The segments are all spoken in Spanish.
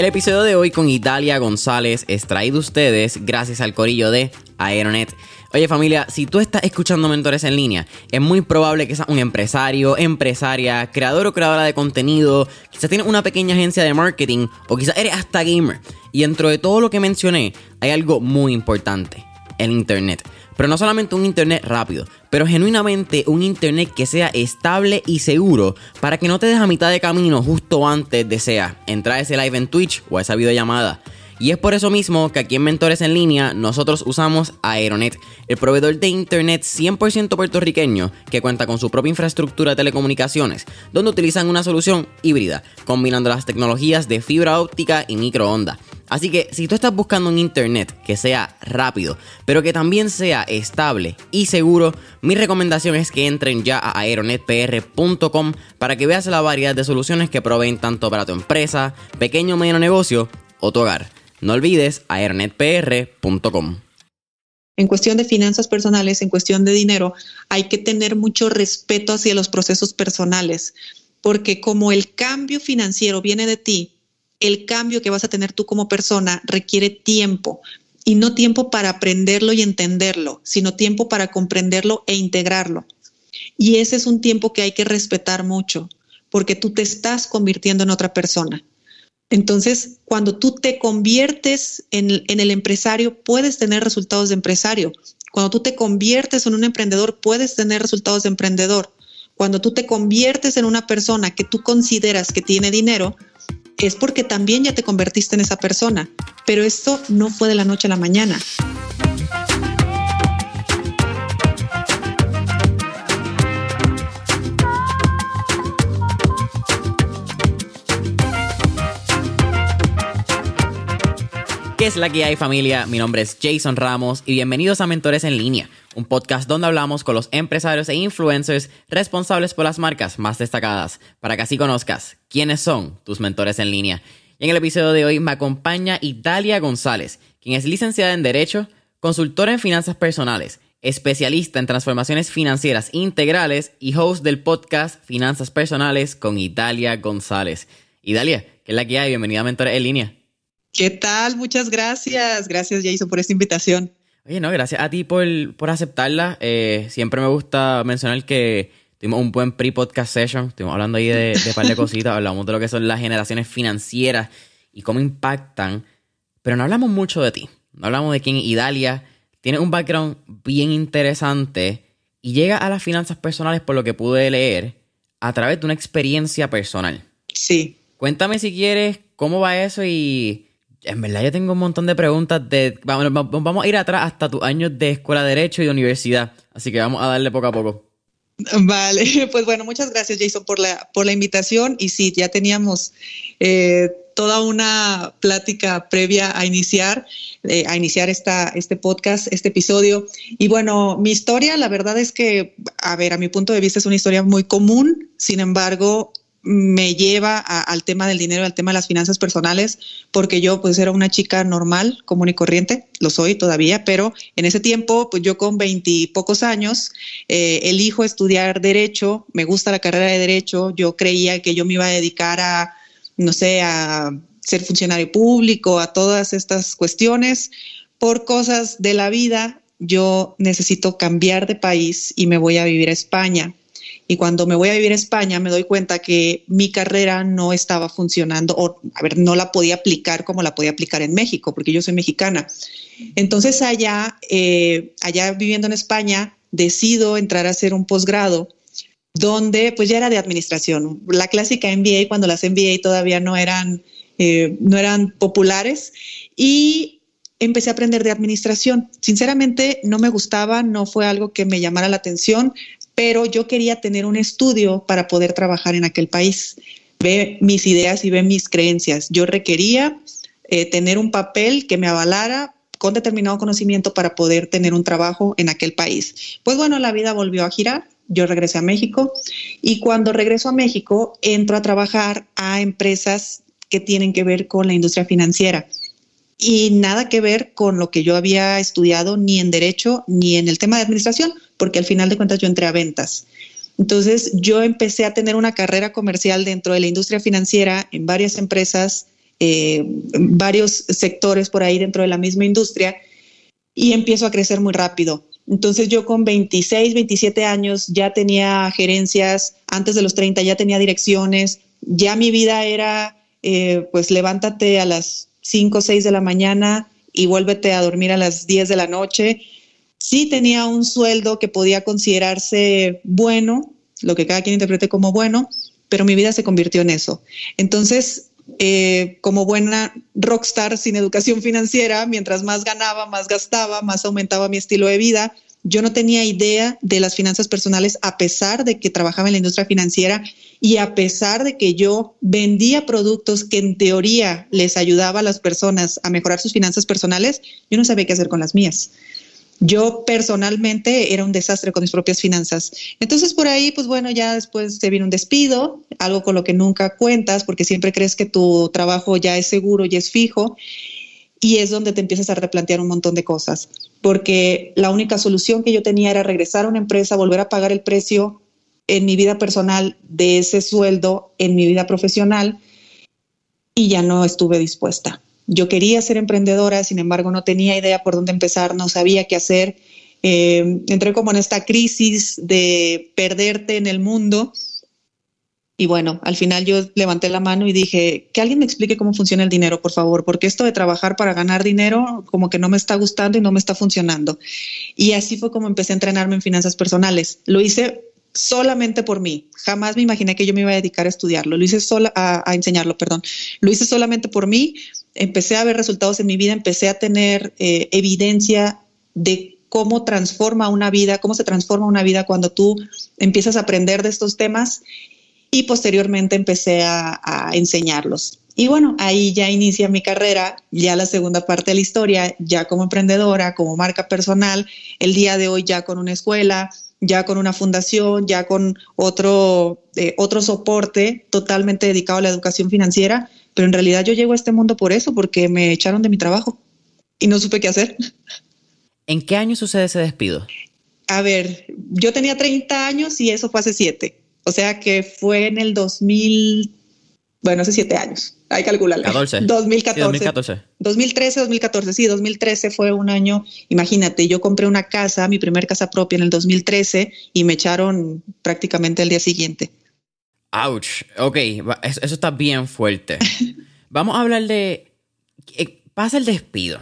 El episodio de hoy con Italia González es traído a ustedes gracias al corillo de Aeronet. Oye familia, si tú estás escuchando mentores en línea, es muy probable que seas un empresario, empresaria, creador o creadora de contenido, quizás tienes una pequeña agencia de marketing o quizás eres hasta gamer. Y dentro de todo lo que mencioné, hay algo muy importante, el Internet. Pero no solamente un Internet rápido, pero genuinamente un Internet que sea estable y seguro para que no te dejes a mitad de camino justo antes de sea entrar a ese live en Twitch o a esa videollamada. Y es por eso mismo que aquí en Mentores en Línea nosotros usamos Aeronet, el proveedor de internet 100% puertorriqueño que cuenta con su propia infraestructura de telecomunicaciones, donde utilizan una solución híbrida, combinando las tecnologías de fibra óptica y microondas. Así que si tú estás buscando un internet que sea rápido, pero que también sea estable y seguro, mi recomendación es que entren ya a aeronetpr.com para que veas la variedad de soluciones que proveen tanto para tu empresa, pequeño o mediano negocio o tu hogar. No olvides aeronetpr.com. En cuestión de finanzas personales, en cuestión de dinero, hay que tener mucho respeto hacia los procesos personales, porque como el cambio financiero viene de ti, el cambio que vas a tener tú como persona requiere tiempo y no tiempo para aprenderlo y entenderlo, sino tiempo para comprenderlo e integrarlo. Y ese es un tiempo que hay que respetar mucho, porque tú te estás convirtiendo en otra persona. Entonces, cuando tú te conviertes en, el empresario, puedes tener resultados de empresario. Cuando tú te conviertes en un emprendedor, puedes tener resultados de emprendedor. Cuando tú te conviertes en una persona que tú consideras que tiene dinero, es porque también ya te convertiste en esa persona. Pero esto no fue de la noche a la mañana. ¿Qué es la que hay familia? Mi nombre es Jason Ramos y bienvenidos a Mentores en línea, un podcast donde hablamos con los empresarios e influencers responsables por las marcas más destacadas, para que así conozcas quiénes son tus mentores en línea. Y en el episodio de hoy me acompaña Italia González, quien es licenciada en Derecho, consultora en finanzas personales, especialista en transformaciones financieras integrales y host del podcast Finanzas Personales con Italia González. Italia, ¿qué es la que hay? Bienvenida a Mentores en línea. ¿Qué tal? Muchas gracias. Gracias, Jason, por esta invitación. Oye, no, gracias a ti por, por aceptarla. Eh, siempre me gusta mencionar que tuvimos un buen pre-podcast session. Estuvimos hablando ahí de, de un par de cositas. hablamos de lo que son las generaciones financieras y cómo impactan. Pero no hablamos mucho de ti. No hablamos de quién Idalia. Tiene un background bien interesante y llega a las finanzas personales por lo que pude leer a través de una experiencia personal. Sí. Cuéntame si quieres cómo va eso y en verdad yo tengo un montón de preguntas de... Vamos, a ir atrás hasta tus años de escuela de derecho y de universidad. Así que vamos a darle poco a poco. Vale, pues bueno, muchas gracias Jason por la, por la invitación. Y sí, ya teníamos eh, toda una plática previa a iniciar, eh, a iniciar esta, este podcast, este episodio. Y bueno, mi historia, la verdad es que, a ver, a mi punto de vista es una historia muy común. Sin embargo, me lleva al tema del dinero, al tema de las finanzas personales, porque yo pues era una chica normal, común y corriente, lo soy todavía, pero en ese tiempo, pues yo con veintipocos años, eh, elijo estudiar derecho, me gusta la carrera de derecho, yo creía que yo me iba a dedicar a, no sé, a ser funcionario público, a todas estas cuestiones, por cosas de la vida, yo necesito cambiar de país y me voy a vivir a España y cuando me voy a vivir a España me doy cuenta que mi carrera no estaba funcionando o, a ver, no la podía aplicar como la podía aplicar en México, porque yo soy mexicana. Entonces allá, eh, allá viviendo en España, decido entrar a hacer un posgrado donde pues ya era de administración, la clásica MBA cuando las MBA todavía no eran, eh, no eran populares y empecé a aprender de administración. Sinceramente no me gustaba, no fue algo que me llamara la atención, pero yo quería tener un estudio para poder trabajar en aquel país. Ve mis ideas y ve mis creencias. Yo requería eh, tener un papel que me avalara con determinado conocimiento para poder tener un trabajo en aquel país. Pues bueno, la vida volvió a girar. Yo regresé a México y cuando regreso a México entro a trabajar a empresas que tienen que ver con la industria financiera y nada que ver con lo que yo había estudiado ni en derecho ni en el tema de administración, porque al final de cuentas yo entré a ventas. Entonces yo empecé a tener una carrera comercial dentro de la industria financiera en varias empresas eh, varios sectores por ahí dentro de la misma industria y empiezo a crecer muy rápido. Entonces yo con 26, 27 años ya tenía gerencias, antes de los 30 ya tenía direcciones, ya mi vida era, eh, pues levántate a las 5 o 6 de la mañana y vuélvete a dormir a las 10 de la noche. Sí tenía un sueldo que podía considerarse bueno, lo que cada quien interprete como bueno, pero mi vida se convirtió en eso. Entonces, eh, como buena rockstar sin educación financiera, mientras más ganaba, más gastaba, más aumentaba mi estilo de vida. Yo no tenía idea de las finanzas personales a pesar de que trabajaba en la industria financiera y a pesar de que yo vendía productos que en teoría les ayudaba a las personas a mejorar sus finanzas personales, yo no sabía qué hacer con las mías. Yo personalmente era un desastre con mis propias finanzas. Entonces por ahí, pues bueno, ya después se viene un despido, algo con lo que nunca cuentas porque siempre crees que tu trabajo ya es seguro y es fijo. Y es donde te empiezas a replantear un montón de cosas, porque la única solución que yo tenía era regresar a una empresa, volver a pagar el precio en mi vida personal de ese sueldo en mi vida profesional y ya no estuve dispuesta. Yo quería ser emprendedora, sin embargo no tenía idea por dónde empezar, no sabía qué hacer. Eh, entré como en esta crisis de perderte en el mundo. Y bueno, al final yo levanté la mano y dije, que alguien me explique cómo funciona el dinero, por favor, porque esto de trabajar para ganar dinero como que no me está gustando y no me está funcionando. Y así fue como empecé a entrenarme en finanzas personales. Lo hice solamente por mí. Jamás me imaginé que yo me iba a dedicar a estudiarlo. Lo hice sola a, enseñarlo, perdón. Lo hice solamente por mí. Empecé a ver resultados en mi vida, empecé a tener eh, evidencia de cómo transforma una vida, cómo se transforma una vida cuando tú empiezas a aprender de estos temas y posteriormente empecé a, a enseñarlos. Y bueno, ahí ya inicia mi carrera, ya la segunda parte de la historia, ya como emprendedora, como marca personal, el día de hoy ya con una escuela, ya con una fundación, ya con otro, eh, otro soporte totalmente dedicado a la educación financiera, pero en realidad yo llego a este mundo por eso, porque me echaron de mi trabajo y no supe qué hacer. ¿En qué año sucede ese despido? A ver, yo tenía 30 años y eso fue hace 7. O sea que fue en el 2000, bueno, hace 7 años hay que calcularlo. 2014. 2014. 2013, 2014. Sí, 2013 fue un año. Imagínate, yo compré una casa, mi primer casa propia en el 2013 y me echaron prácticamente el día siguiente. Ouch. Ok, eso, está bien fuerte. Vamos a hablar de. Eh, pasa el despido.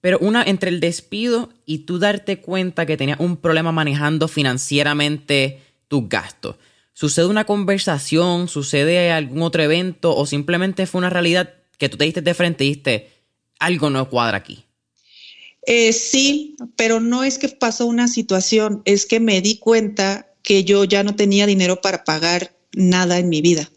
Pero una entre el despido y tú darte cuenta que tenías un problema manejando financieramente tus gastos ¿Sucede una conversación? ¿Sucede algún otro evento? ¿O simplemente fue una realidad que tú te diste de frente y dijiste, algo no cuadra aquí? Eh, sí, pero no es que pasó una situación, es que me di cuenta que yo ya no tenía dinero para pagar nada en mi vida.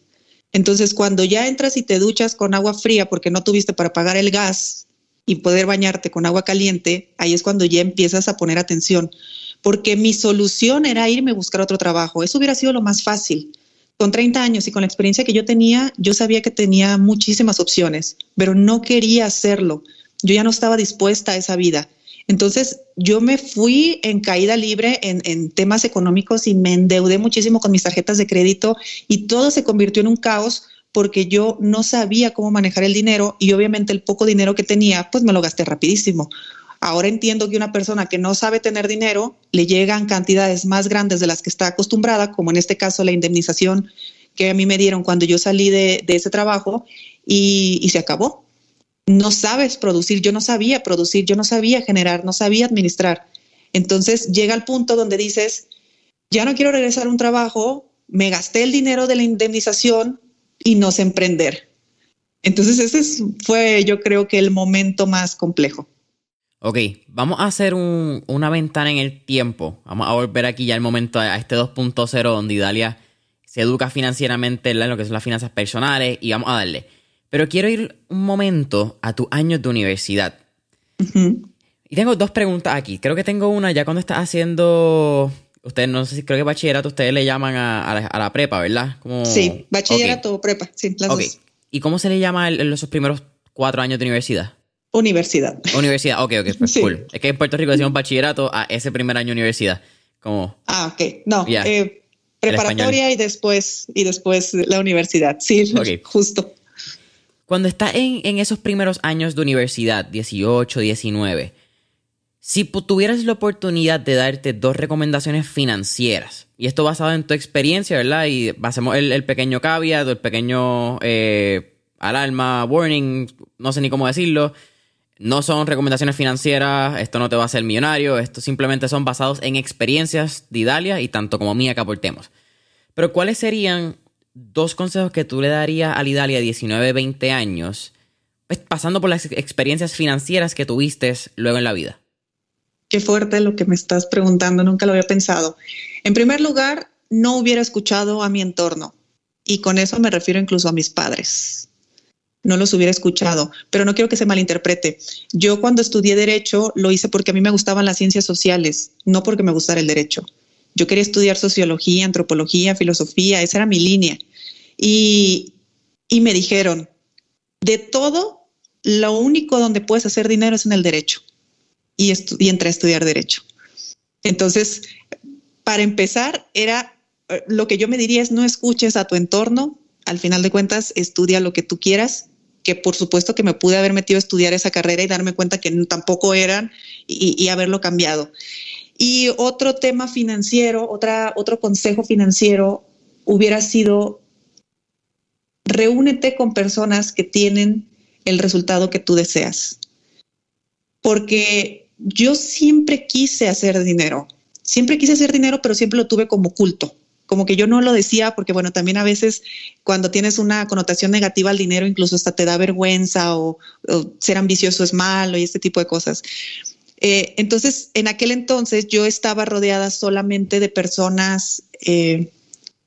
Entonces, cuando ya entras y te duchas con agua fría porque no tuviste para pagar el gas y poder bañarte con agua caliente, ahí es cuando ya empiezas a poner atención porque mi solución era irme a buscar otro trabajo. Eso hubiera sido lo más fácil. Con 30 años y con la experiencia que yo tenía, yo sabía que tenía muchísimas opciones, pero no quería hacerlo. Yo ya no estaba dispuesta a esa vida. Entonces yo me fui en caída libre en, en, temas económicos y me endeudé muchísimo con mis tarjetas de crédito y todo se convirtió en un caos porque yo no sabía cómo manejar el dinero y obviamente el poco dinero que tenía pues me lo gasté rapidísimo. Ahora entiendo que una persona que no sabe tener dinero le llegan cantidades más grandes de las que está acostumbrada, como en este caso la indemnización que a mí me dieron cuando yo salí de, ese trabajo y, se acabó. No sabes producir, yo no sabía producir, yo no sabía generar, no sabía administrar. Entonces llega el punto donde dices, ya no quiero regresar a un trabajo, me gasté el dinero de la indemnización y no sé emprender. Entonces ese fue yo creo que el momento más complejo. Ok, vamos a hacer una ventana en el tiempo. Vamos a volver aquí ya al momento a este 2.0 donde Idalia se educa financieramente en lo que son las finanzas personales y vamos a darle. Pero quiero ir un momento a tus años de universidad. Y tengo dos preguntas aquí. Creo que tengo una ya cuando estás haciendo. Ustedes no sé si creo que bachillerato ustedes le llaman a, la, prepa, ¿verdad? Sí, bachillerato o prepa, sí, las dos. ¿Y cómo se le llama en esos primeros cuatro años de universidad? Universidad. Universidad, ok, ok, pues cool. Es que en Puerto Rico decimos bachillerato a ese primer año de universidad. Como, ah, ok. No, eh, preparatoria y después, y después la universidad. Sí, justo. Cuando estás en, en esos primeros años de universidad, 18, 19, si tuvieras la oportunidad de darte dos recomendaciones financieras, y esto basado en tu experiencia, ¿verdad? Y hacemos el, el pequeño caveat, el pequeño eh, alarma, warning, no sé ni cómo decirlo. No son recomendaciones financieras, esto no te va a hacer millonario, esto simplemente son basados en experiencias de Idalia y tanto como mía que aportemos. Pero ¿cuáles serían dos consejos que tú le darías a Idalia de 19, 20 años, pues, pasando por las experiencias financieras que tuviste luego en la vida? Qué fuerte lo que me estás preguntando, nunca lo había pensado. En primer lugar, no hubiera escuchado a mi entorno y con eso me refiero incluso a mis padres. No los hubiera escuchado, pero no quiero que se malinterprete. Yo cuando estudié derecho lo hice porque a mí me gustaban las ciencias sociales, no porque me gustara el derecho. Yo quería estudiar sociología, antropología, filosofía, esa era mi línea. Y, y me dijeron, de todo, lo único donde puedes hacer dinero es en el derecho y, y entré a estudiar derecho. Entonces, para empezar, era eh, lo que yo me diría es no escuches a tu entorno, al final de cuentas, estudia lo que tú quieras, que por supuesto que me pude haber metido a estudiar esa carrera y darme cuenta que tampoco eran y, y haberlo cambiado. Y otro tema financiero, otra, otro consejo financiero hubiera sido reúnete con personas que tienen el resultado que tú deseas. Porque yo siempre quise hacer dinero, siempre quise hacer dinero, pero siempre lo tuve como culto. Como que yo no lo decía porque, bueno, también a veces cuando tienes una connotación negativa al dinero, incluso hasta te da vergüenza o, ser ambicioso es malo y este tipo de cosas. Eh, entonces, en aquel entonces yo estaba rodeada solamente de personas eh,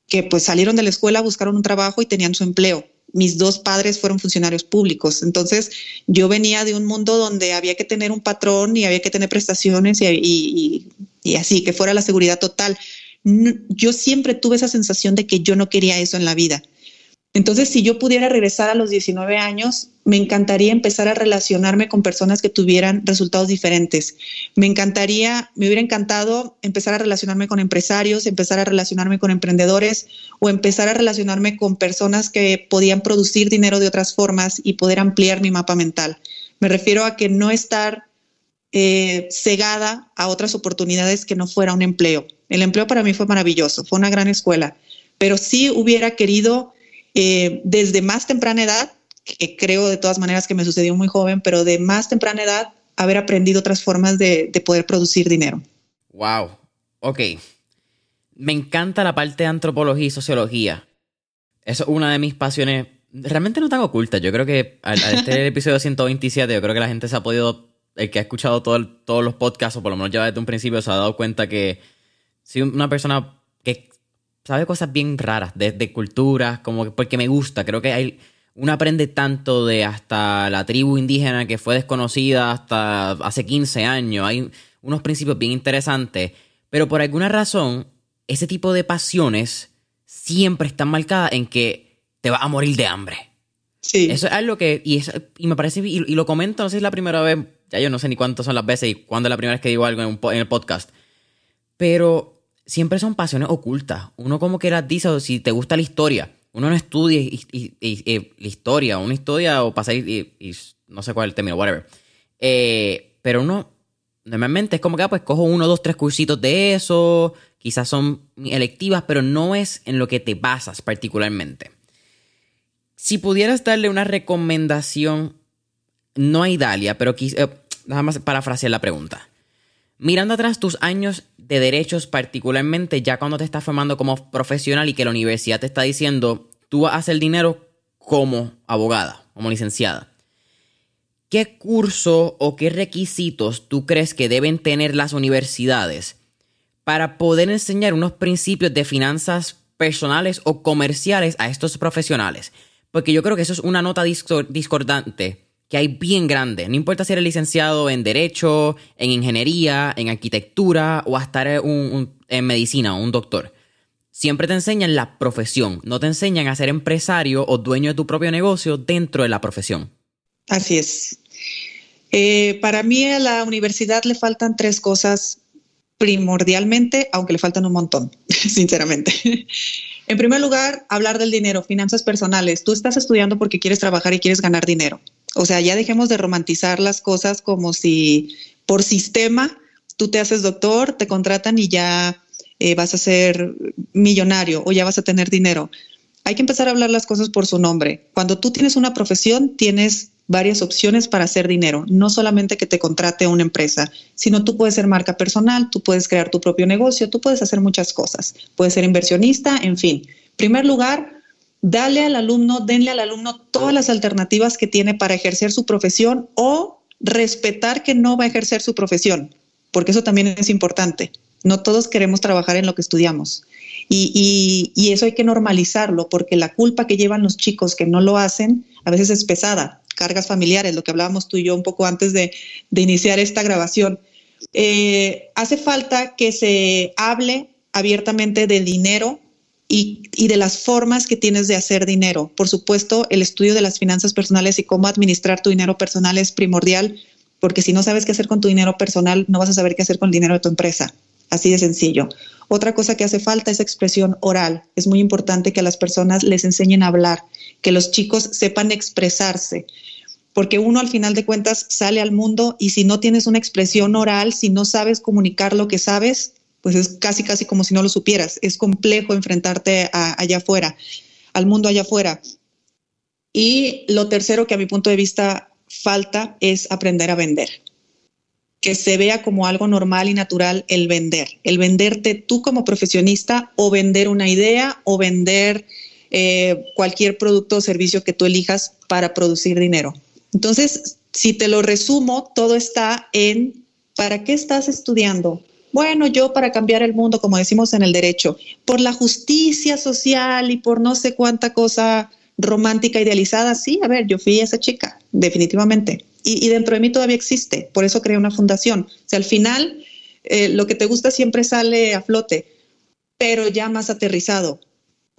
que pues salieron de la escuela, buscaron un trabajo y tenían su empleo mis dos padres fueron funcionarios públicos. Entonces, yo venía de un mundo donde había que tener un patrón y había que tener prestaciones y, así, que fuera la seguridad total. Yo siempre tuve esa sensación de que yo no quería eso en la vida. Entonces, si yo pudiera regresar a los 19 años, me encantaría empezar a relacionarme con personas que tuvieran resultados diferentes. Me encantaría, me hubiera encantado empezar a relacionarme con empresarios, empezar a relacionarme con emprendedores o empezar a relacionarme con personas que podían producir dinero de otras formas y poder ampliar mi mapa mental. Me refiero a que no estar eh, cegada a otras oportunidades que no fuera un empleo. El empleo para mí fue maravilloso, fue una gran escuela, pero sí hubiera querido eh, desde más temprana edad, que creo de todas maneras que me sucedió muy joven, pero de más temprana edad haber aprendido otras formas de, poder producir dinero. Wow, ok. Me encanta la parte de antropología y sociología. Eso es una de mis pasiones, realmente no tan oculta. Yo creo que al, este episodio 127, yo creo que la gente se ha podido, el que ha escuchado todos los podcasts, o por lo menos ya desde un principio, se ha dado cuenta que soy una persona que sabe cosas bien raras, de, culturas, como porque me gusta. Creo que hay, uno aprende tanto de hasta la tribu indígena que fue desconocida hasta hace 15 años. Hay unos principios bien interesantes, pero por alguna razón, ese tipo de pasiones siempre están marcadas en que te vas a morir de hambre. Sí. Eso es algo que, y, y me parece, y, lo comento, no sé si es la primera vez, ya yo no sé ni cuántas son las veces y cuándo es la primera vez que digo algo en, el podcast, pero siempre son pasiones ocultas. Uno como que las dice, si te gusta la historia, uno no estudia la historia, una historia o pasa y, no sé cuál es el término, whatever. Eh, pero uno normalmente es como que, ah, pues cojo uno, dos, tres cursitos de eso, quizás son electivas, pero no es en lo que te basas particularmente. Si pudieras darle una recomendación, no a Idalia, pero quizás, eh, nada más parafrasear la pregunta. Mirando atrás tus años de derechos, particularmente ya cuando te estás formando como profesional y que la universidad te está diciendo, tú vas a hacer dinero como abogada, como licenciada. ¿Qué curso o qué requisitos tú crees que deben tener las universidades para poder enseñar unos principios de finanzas personales o comerciales a estos profesionales? Porque yo creo que eso es una nota discordante que hay bien grande. No importa si eres licenciado en Derecho, en Ingeniería, en Arquitectura o hasta en Medicina o un doctor. Siempre te enseñan la profesión, no te enseñan a ser empresario o dueño de tu propio negocio dentro de la profesión. Así es. Eh, para mí a la universidad le faltan tres cosas primordialmente, aunque le faltan un montón, sinceramente. En primer lugar, hablar del dinero, finanzas personales. Tú estás estudiando porque quieres trabajar y quieres ganar dinero. O sea, ya dejemos de romantizar las cosas como si por sistema tú te haces doctor, te contratan y ya eh, vas a ser millonario o ya vas a tener dinero. Hay que empezar a hablar las cosas por su nombre. Cuando tú tienes una profesión, tienes varias opciones para hacer dinero, no solamente que te contrate una empresa, sino tú puedes ser marca personal, tú puedes crear tu propio negocio, tú puedes hacer muchas cosas, puedes ser inversionista, en fin. En primer lugar, dale al alumno, denle al alumno todas las alternativas que tiene para ejercer su profesión o respetar que no va a ejercer su profesión, porque eso también es importante. No todos queremos trabajar en lo que estudiamos. Y, eso hay que normalizarlo, porque la culpa que llevan los chicos que no lo hacen a veces es pesada cargas familiares, lo que hablábamos tú y yo un poco antes de, iniciar esta grabación. Eh, hace falta que se hable abiertamente del dinero y, de las formas que tienes de hacer dinero. Por supuesto, el estudio de las finanzas personales y cómo administrar tu dinero personal es primordial, porque si no sabes qué hacer con tu dinero personal, no vas a saber qué hacer con el dinero de tu empresa. Así de sencillo. Otra cosa que hace falta es expresión oral. Es muy importante que a las personas les enseñen a hablar, que los chicos sepan expresarse, porque uno al final de cuentas sale al mundo y si no tienes una expresión oral, si no sabes comunicar lo que sabes, pues es casi, casi como si no lo supieras. Es complejo enfrentarte allá afuera, al mundo allá afuera. Y lo tercero que a mi punto de vista falta es aprender a vender que se vea como algo normal y natural el vender, el venderte tú como profesionista o vender una idea o vender eh, cualquier producto o servicio que tú elijas para producir dinero. Entonces, si te lo resumo, todo está en ¿para qué estás estudiando? Bueno, yo para cambiar el mundo, como decimos en el derecho, por la justicia social y por no sé cuánta cosa romántica idealizada, sí, a ver, yo fui esa chica, definitivamente y, dentro de mí todavía existe, por eso creé una fundación. O sea, al final, eh, lo que te gusta siempre sale a flote, pero ya más aterrizado.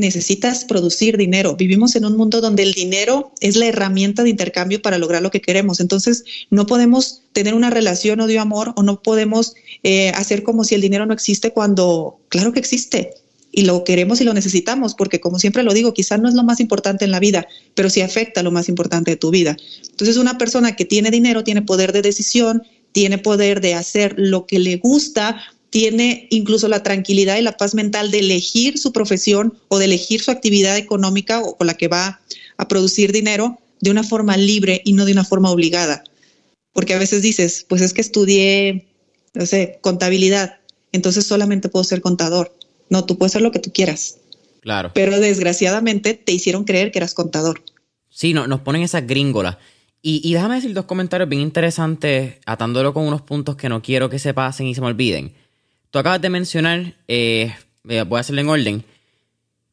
Necesitas producir dinero. Vivimos en un mundo donde el dinero es la herramienta de intercambio para lograr lo que queremos. Entonces, no podemos tener una relación o de amor o no podemos eh, hacer como si el dinero no existe cuando, claro que existe y lo queremos y lo necesitamos, porque como siempre lo digo, quizás no es lo más importante en la vida, pero sí afecta lo más importante de tu vida. Entonces, una persona que tiene dinero tiene poder de decisión, tiene poder de hacer lo que le gusta, tiene incluso la tranquilidad y la paz mental de elegir su profesión o de elegir su actividad económica o con la que va a producir dinero de una forma libre y no de una forma obligada. Porque a veces dices, pues es que estudié, no sé, contabilidad, entonces solamente puedo ser contador. No, tú puedes ser lo que tú quieras. Claro. Pero desgraciadamente te hicieron creer que eras contador. Sí, no, nos ponen esas gringolas. Y, déjame decir dos comentarios bien interesantes, atándolo con unos puntos que no quiero que se pasen y se me olviden. Tú acabas de mencionar, eh, voy a hacerlo en orden,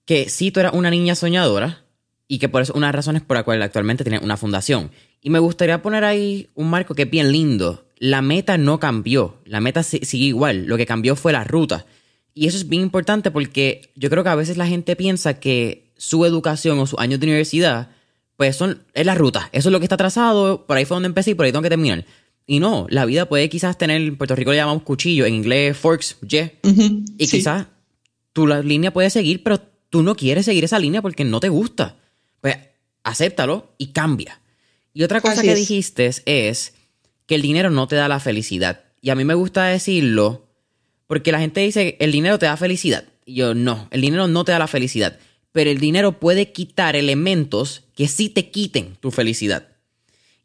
que sí tú eras una niña soñadora y que por eso una de las razones por la cual actualmente tienes una fundación. Y me gustaría poner ahí un marco que es bien lindo. La meta no cambió, la meta sigue igual, lo que cambió fue la ruta. Y eso es bien importante porque yo creo que a veces la gente piensa que su educación o sus años de universidad, pues son, es la ruta. Eso es lo que está trazado, por ahí fue donde empecé y por ahí tengo que terminar. Y no, la vida puede quizás tener, en Puerto Rico le llamamos cuchillo, en inglés forks, y, y quizás tu la línea puede seguir, pero tú no quieres seguir esa línea porque no te gusta. Pues acéptalo y cambia. Y otra cosa que dijiste es que el dinero no te da la felicidad. Y a mí me gusta decirlo porque la gente dice, el dinero te da felicidad. Y yo, no, el dinero no te da la felicidad. Pero el dinero puede quitar elementos que sí te quiten tu felicidad.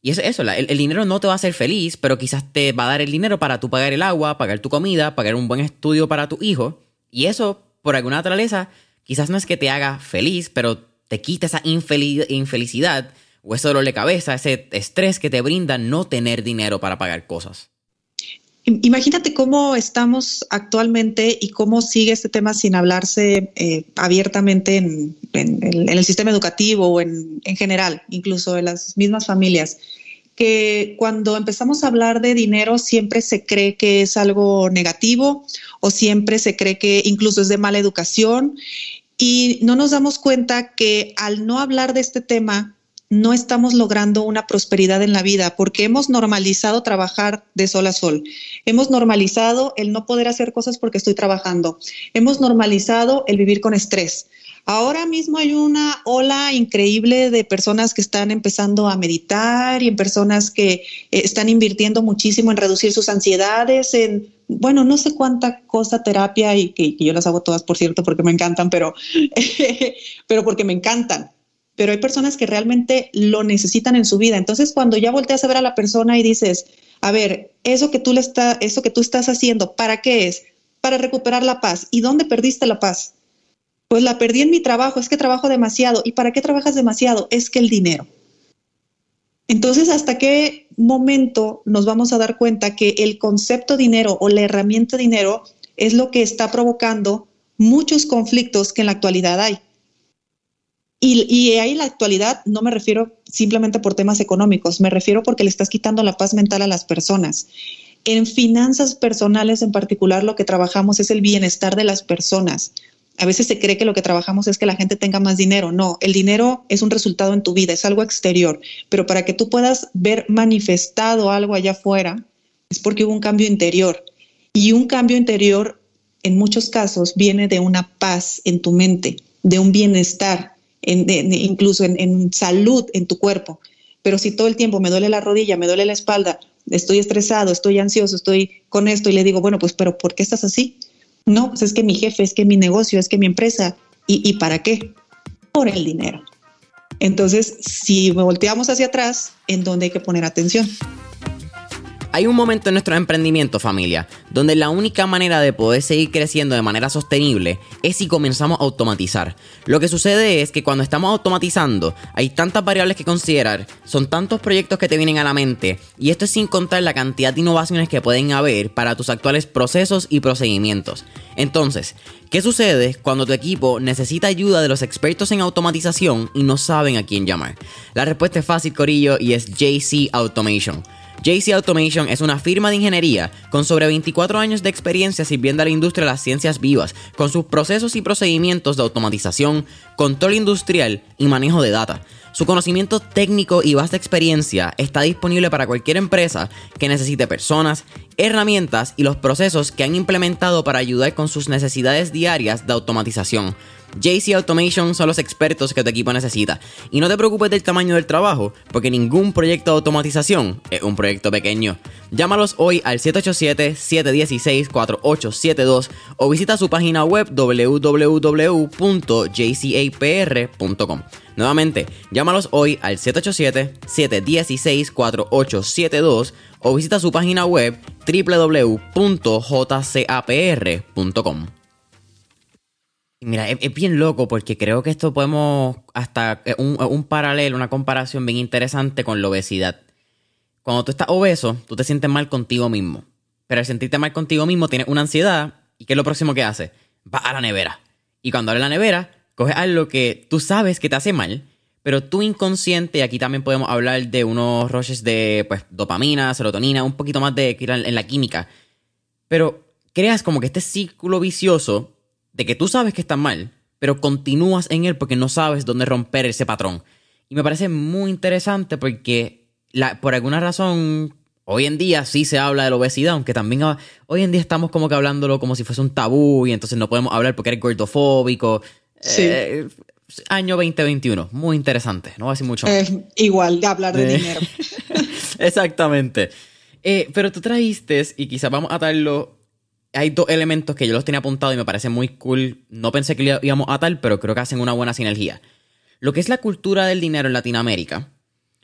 Y es eso, el, dinero no te va a hacer feliz, pero quizás te va a dar el dinero para tú pagar el agua, pagar tu comida, pagar un buen estudio para tu hijo. Y eso, por alguna naturaleza, quizás no es que te haga feliz, pero te quita esa infelicidad o ese dolor de cabeza, ese estrés que te brinda no tener dinero para pagar cosas. Imagínate cómo estamos actualmente y cómo sigue este tema sin hablarse eh, abiertamente en, el sistema educativo o en, general, incluso en las mismas familias, que cuando empezamos a hablar de dinero siempre se cree que es algo negativo o siempre se cree que incluso es de mala educación y no nos damos cuenta que al no hablar de este tema no estamos logrando una prosperidad en la vida porque hemos normalizado trabajar de sol a sol. Hemos normalizado el no poder hacer cosas porque estoy trabajando. Hemos normalizado el vivir con estrés. Ahora mismo hay una ola increíble de personas que están empezando a meditar y en personas que eh, están invirtiendo muchísimo en reducir sus ansiedades, en, bueno, no sé cuánta cosa terapia y que, yo las hago todas, por cierto, porque me encantan, pero, pero porque me encantan. Pero hay personas que realmente lo necesitan en su vida. Entonces, cuando ya volteas a ver a la persona y dices, a ver, eso que tú le está, eso que tú estás haciendo, ¿para qué es? Para recuperar la paz. ¿Y dónde perdiste la paz? Pues la perdí en mi trabajo, es que trabajo demasiado. ¿Y para qué trabajas demasiado? Es que el dinero. Entonces, ¿hasta qué momento nos vamos a dar cuenta que el concepto dinero o la herramienta dinero es lo que está provocando muchos conflictos que en la actualidad hay? Y, ahí la actualidad no me refiero simplemente por temas económicos, me refiero porque le estás quitando la paz mental a las personas. En finanzas personales en particular lo que trabajamos es el bienestar de las personas. A veces se cree que lo que trabajamos es que la gente tenga más dinero. No, el dinero es un resultado en tu vida, es algo exterior. Pero para que tú puedas ver manifestado algo allá afuera, es porque hubo un cambio interior. Y un cambio interior, en muchos casos, viene de una paz en tu mente, de un bienestar, incluso en salud en tu cuerpo. Pero si todo el tiempo me duele la rodilla, me duele la espalda, estoy estresado, estoy ansioso, estoy con esto y le digo, bueno, pues, pero ¿por qué estás así? No, pues es que mi jefe, es que mi negocio, es que mi empresa. ¿Y, para qué? Por el dinero. Entonces, si volteamos hacia atrás, ¿en dónde hay que poner atención? Hay un momento en nuestro emprendimiento, familia, donde la única manera de poder seguir creciendo de manera sostenible es si comenzamos a automatizar. Lo que sucede es que cuando estamos automatizando, hay tantas variables que considerar, son tantos proyectos que te vienen a la mente, y esto es sin contar la cantidad de innovaciones que pueden haber para tus actuales procesos y procedimientos. Entonces, ¿qué sucede cuando tu equipo necesita ayuda de los expertos en automatización y no saben a quién llamar? La respuesta es fácil, Corillo, y es JC Automation. JC Automation es una firma de ingeniería con sobre 24 años de experiencia sirviendo a la industria de las ciencias vivas, con sus procesos y procedimientos de automatización, control industrial y manejo de data. Su conocimiento técnico y vasta experiencia está disponible para cualquier empresa que necesite personas, herramientas y los procesos que han implementado para ayudar con sus necesidades diarias de automatización. JC Automation son los expertos que tu equipo necesita. Y no te preocupes del tamaño del trabajo, porque ningún proyecto de automatización es un proyecto pequeño. Llámalos hoy al 787-716-4872 o visita su página web www.jcapr.com. Nuevamente, llámalos hoy al 787-716-4872 o visita su página web www.jcapr.com. Mira, es, bien loco porque creo que esto podemos hasta eh, un, un paralelo, una comparación bien interesante con la obesidad. Cuando tú estás obeso, tú te sientes mal contigo mismo. Pero al sentirte mal contigo mismo, tienes una ansiedad. ¿Y qué es lo próximo que haces? Vas a la nevera. Y cuando abres la nevera, coges algo que tú sabes que te hace mal, pero tú inconsciente, y aquí también podemos hablar de unos roches de pues, dopamina, serotonina, un poquito más de que en la química. Pero creas como que este círculo vicioso de que tú sabes que está mal, pero continúas en él porque no sabes dónde romper ese patrón. Y me parece muy interesante porque la, por alguna razón hoy en día sí se habla de la obesidad, aunque también hoy en día estamos como que hablándolo como si fuese un tabú y entonces no podemos hablar porque eres gordofóbico. Sí. Eh, año 2021, muy interesante, no va a decir mucho. igual de hablar de dinero. Exactamente. Eh, pero tú trajiste, y quizás vamos a atarlo hay dos elementos que yo los tenía apuntados y me parece muy cool. No pensé que íbamos a tal, pero creo que hacen una buena sinergia. Lo que es la cultura del dinero en Latinoamérica,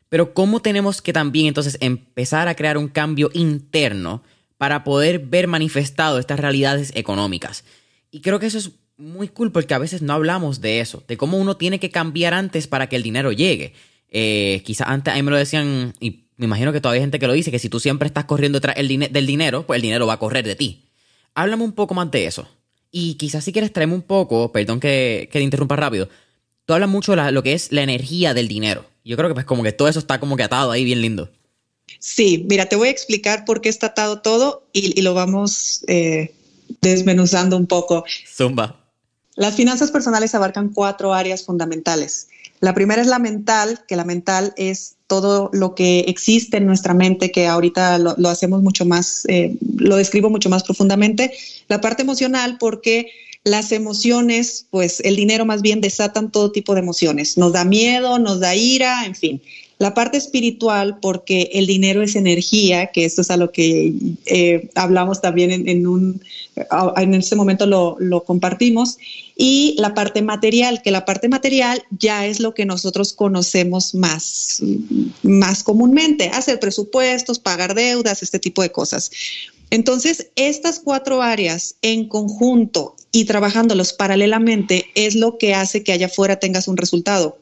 pero cómo tenemos que también entonces empezar a crear un cambio interno para poder ver manifestado estas realidades económicas. Y creo que eso es muy cool porque a veces no hablamos de eso, de cómo uno tiene que cambiar antes para que el dinero llegue. Eh, quizás antes ahí me lo decían, y me imagino que todavía hay gente que lo dice, que si tú siempre estás corriendo detrás del dinero, pues el dinero va a correr de ti. Háblame un poco más de eso. Y quizás si quieres traerme un poco, perdón que, que te interrumpa rápido, tú hablas mucho de lo que es la energía del dinero. Yo creo que pues como que todo eso está como que atado ahí bien lindo. Sí, mira, te voy a explicar por qué está atado todo y, lo vamos eh, desmenuzando un poco. Zumba. Las finanzas personales abarcan cuatro áreas fundamentales. La primera es la mental, que la mental es todo lo que existe en nuestra mente, que ahorita lo, hacemos mucho más, eh, lo describo mucho más profundamente. La parte emocional, porque Las emociones, pues el dinero más bien desatan todo tipo de emociones. Nos da miedo, nos da ira, en fin. La parte espiritual, porque el dinero es energía, que esto es a lo que eh, hablamos también en, un, en este momento lo, lo compartimos, y la parte material, que la parte material ya es lo que nosotros conocemos más, más comúnmente, hacer presupuestos, pagar deudas, este tipo de cosas. Entonces, estas cuatro áreas en conjunto y trabajándolos paralelamente es lo que hace que allá afuera tengas un resultado.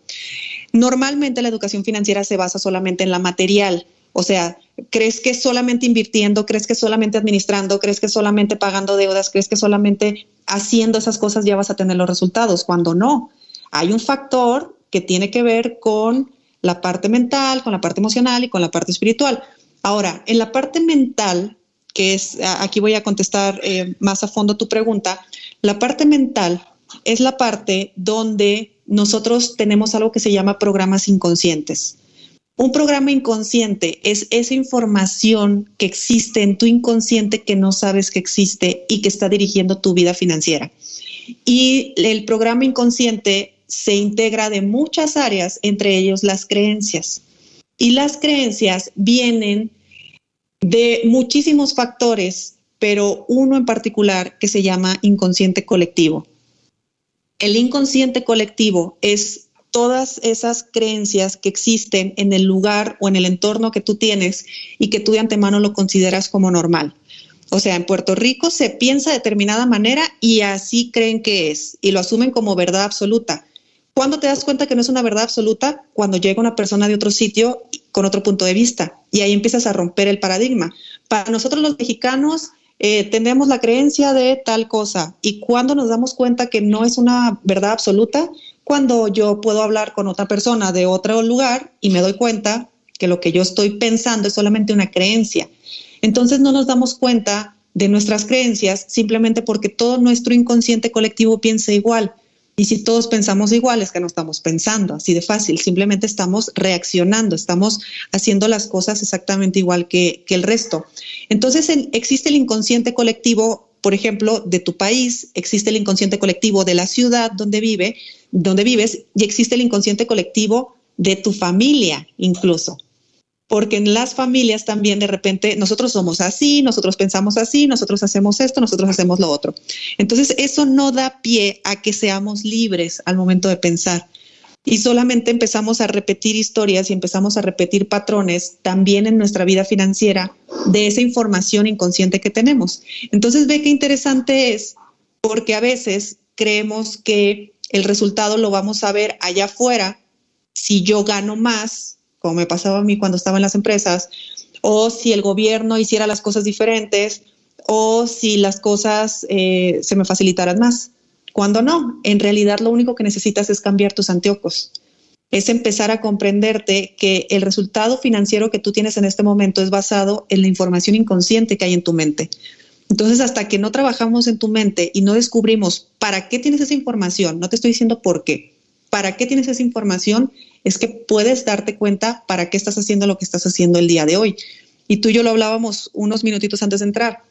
Normalmente la educación financiera se basa solamente en la material, o sea, crees que solamente invirtiendo, crees que solamente administrando, crees que solamente pagando deudas, crees que solamente haciendo esas cosas ya vas a tener los resultados, cuando no. Hay un factor que tiene que ver con la parte mental, con la parte emocional y con la parte espiritual. Ahora, en la parte mental, que es, aquí voy a contestar eh, más a fondo tu pregunta, la parte mental es la parte donde nosotros tenemos algo que se llama programas inconscientes. Un programa inconsciente es esa información que existe en tu inconsciente que no sabes que existe y que está dirigiendo tu vida financiera. Y el programa inconsciente se integra de muchas áreas, entre ellos las creencias. Y las creencias vienen de muchísimos factores, pero uno en particular que se llama inconsciente colectivo. El inconsciente colectivo es todas esas creencias que existen en el lugar o en el entorno que tú tienes y que tú de antemano lo consideras como normal. O sea, en Puerto Rico se piensa de determinada manera y así creen que es y lo asumen como verdad absoluta. ¿Cuándo te das cuenta que no es una verdad absoluta? Cuando llega una persona de otro sitio con otro punto de vista y ahí empiezas a romper el paradigma. Para nosotros los mexicanos, eh, tenemos la creencia de tal cosa y cuando nos damos cuenta que no es una verdad absoluta, cuando yo puedo hablar con otra persona de otro lugar y me doy cuenta que lo que yo estoy pensando es solamente una creencia. Entonces no nos damos cuenta de nuestras creencias simplemente porque todo nuestro inconsciente colectivo piensa igual. Y si todos pensamos igual, es que no estamos pensando así de fácil, simplemente estamos reaccionando, estamos haciendo las cosas exactamente igual que, el resto. Entonces existe el inconsciente colectivo, por ejemplo, de tu país, existe el inconsciente colectivo de la ciudad donde vive, donde vives, y existe el inconsciente colectivo de tu familia incluso porque en las familias también de repente nosotros somos así, nosotros pensamos así, nosotros hacemos esto, nosotros hacemos lo otro. Entonces eso no da pie a que seamos libres al momento de pensar. Y solamente empezamos a repetir historias y empezamos a repetir patrones también en nuestra vida financiera de esa información inconsciente que tenemos. Entonces ve qué interesante es, porque a veces creemos que el resultado lo vamos a ver allá afuera si yo gano más como me pasaba a mí cuando estaba en las empresas, o si el gobierno hiciera las cosas diferentes, o si las cosas eh, se me facilitaran más. Cuando no, en realidad lo único que necesitas es cambiar tus anteojos. Es empezar a comprenderte que el resultado financiero que tú tienes en este momento es basado en la información inconsciente que hay en tu mente. Entonces, hasta que no trabajamos en tu mente y no descubrimos para qué tienes esa información, no te estoy diciendo por qué, para qué tienes esa información, es que puedes darte cuenta para qué estás haciendo lo que estás haciendo el día de hoy. Y tú y yo lo hablábamos unos minutitos antes de entrar.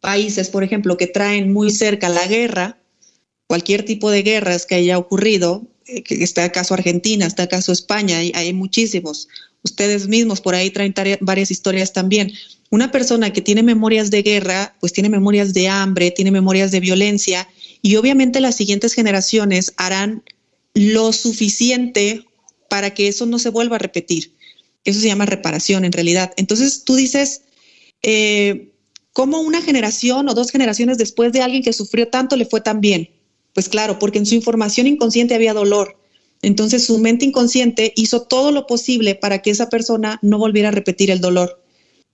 Países, por ejemplo, que traen muy cerca la guerra, cualquier tipo de guerras que haya ocurrido, eh, que está acaso Argentina, está acaso España, hay, hay muchísimos. Ustedes mismos por ahí traen varias historias también. Una persona que tiene memorias de guerra, pues tiene memorias de hambre, tiene memorias de violencia y obviamente las siguientes generaciones harán lo suficiente para que eso no se vuelva a repetir. Eso se llama reparación en realidad. Entonces tú dices, eh, ¿cómo una generación o dos generaciones después de alguien que sufrió tanto le fue tan bien? Pues claro, porque en su información inconsciente había dolor. Entonces su mente inconsciente hizo todo lo posible para que esa persona no volviera a repetir el dolor.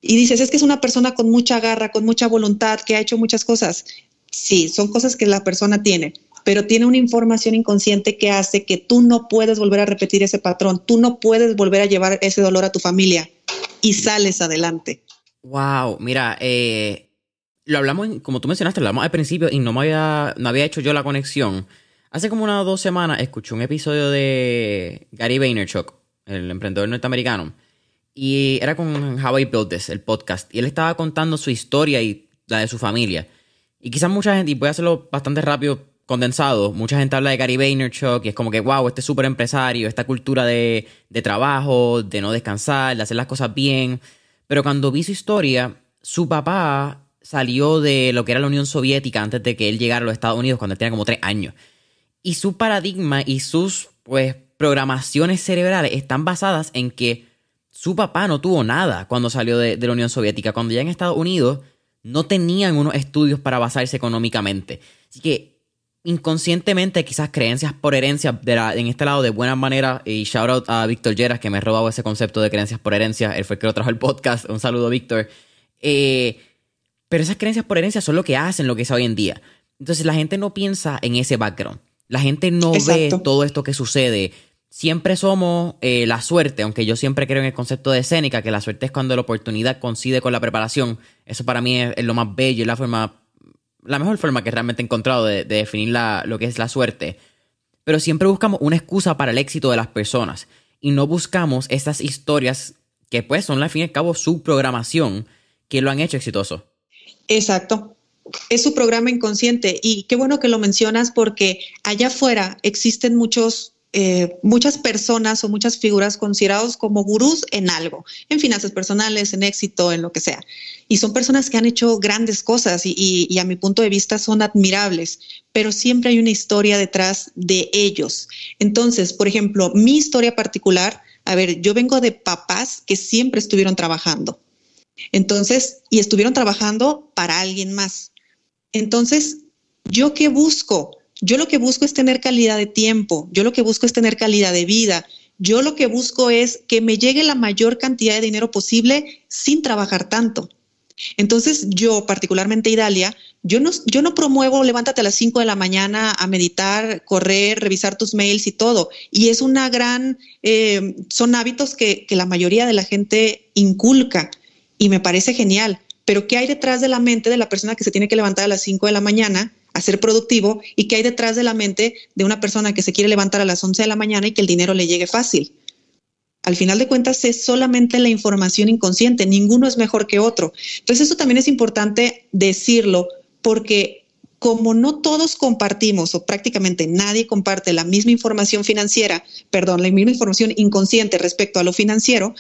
Y dices, es que es una persona con mucha garra, con mucha voluntad, que ha hecho muchas cosas. Sí, son cosas que la persona tiene, pero tiene una información inconsciente que hace que tú no puedes volver a repetir ese patrón, tú no puedes volver a llevar ese dolor a tu familia y sales adelante. Wow, mira, eh, lo hablamos, como tú mencionaste, lo hablamos al principio y no me había, no había hecho yo la conexión. Hace como unas dos semanas escuché un episodio de Gary Vaynerchuk, el emprendedor norteamericano, y era con How I Built This, el podcast, y él estaba contando su historia y la de su familia. Y quizás mucha gente, y voy a hacerlo bastante rápido, condensado, mucha gente habla de Gary Vaynerchuk y es como que, wow, este súper empresario, esta cultura de, de trabajo, de no descansar, de hacer las cosas bien. Pero cuando vi su historia, su papá salió de lo que era la Unión Soviética antes de que él llegara a los Estados Unidos cuando él tenía como tres años. Y su paradigma y sus, pues, programaciones cerebrales están basadas en que su papá no tuvo nada cuando salió de, la Unión Soviética. Cuando ya en Estados Unidos no tenían unos estudios para basarse económicamente. Así que inconscientemente quizás creencias por herencia en este lado de buena manera y shout out a Víctor Lleras que me ha robado ese concepto de creencias por herencia él fue el que lo trajo al podcast. Un saludo Víctor. Eh, pero esas creencias por herencia son lo que hacen lo que es hoy en día. Entonces la gente no piensa en ese background. La gente no ve todo esto que sucede siempre somos eh, la suerte, aunque yo siempre creo en el concepto de escénica, que la suerte es cuando la oportunidad coincide con la preparación. Eso para mí es, lo más bello, y la forma, la mejor forma que realmente he encontrado de, definir lo que es la suerte. Pero siempre buscamos una excusa para el éxito de las personas y no buscamos estas historias que pues son al fin y al cabo su programación que lo han hecho exitoso. Exacto. Es su programa inconsciente y qué bueno que lo mencionas porque allá afuera existen muchos eh, muchas personas o muchas figuras considerados como gurús en algo, en finanzas personales, en éxito, en lo que sea. Y son personas que han hecho grandes cosas y, a mi punto de vista son admirables, pero siempre hay una historia detrás de ellos. Entonces, por ejemplo, mi historia particular, a ver, yo vengo de papás que siempre estuvieron trabajando. Entonces, y estuvieron trabajando para alguien más. Entonces, ¿yo qué busco? Yo lo que busco es tener calidad de tiempo, yo lo que busco es tener calidad de vida, yo lo que busco es que me llegue la mayor cantidad de dinero posible sin trabajar tanto. Entonces yo, particularmente Idalia, yo no, promuevo levántate a las 5 de la mañana a meditar, correr, revisar tus mails y todo. Y es una gran, eh, son hábitos que, que la mayoría de la gente inculca y me parece genial. Pero ¿qué hay detrás de la mente de la persona que se tiene que levantar a las 5 de la mañana a ser productivo y qué hay detrás de la mente de una persona que se quiere levantar a las 11 de la mañana y que el dinero le llegue fácil. Al final de cuentas es solamente la información inconsciente, ninguno es mejor que otro. Entonces eso también es importante decirlo porque como no todos compartimos o prácticamente nadie comparte la misma información financiera, perdón, la misma información inconsciente respecto a lo financiero,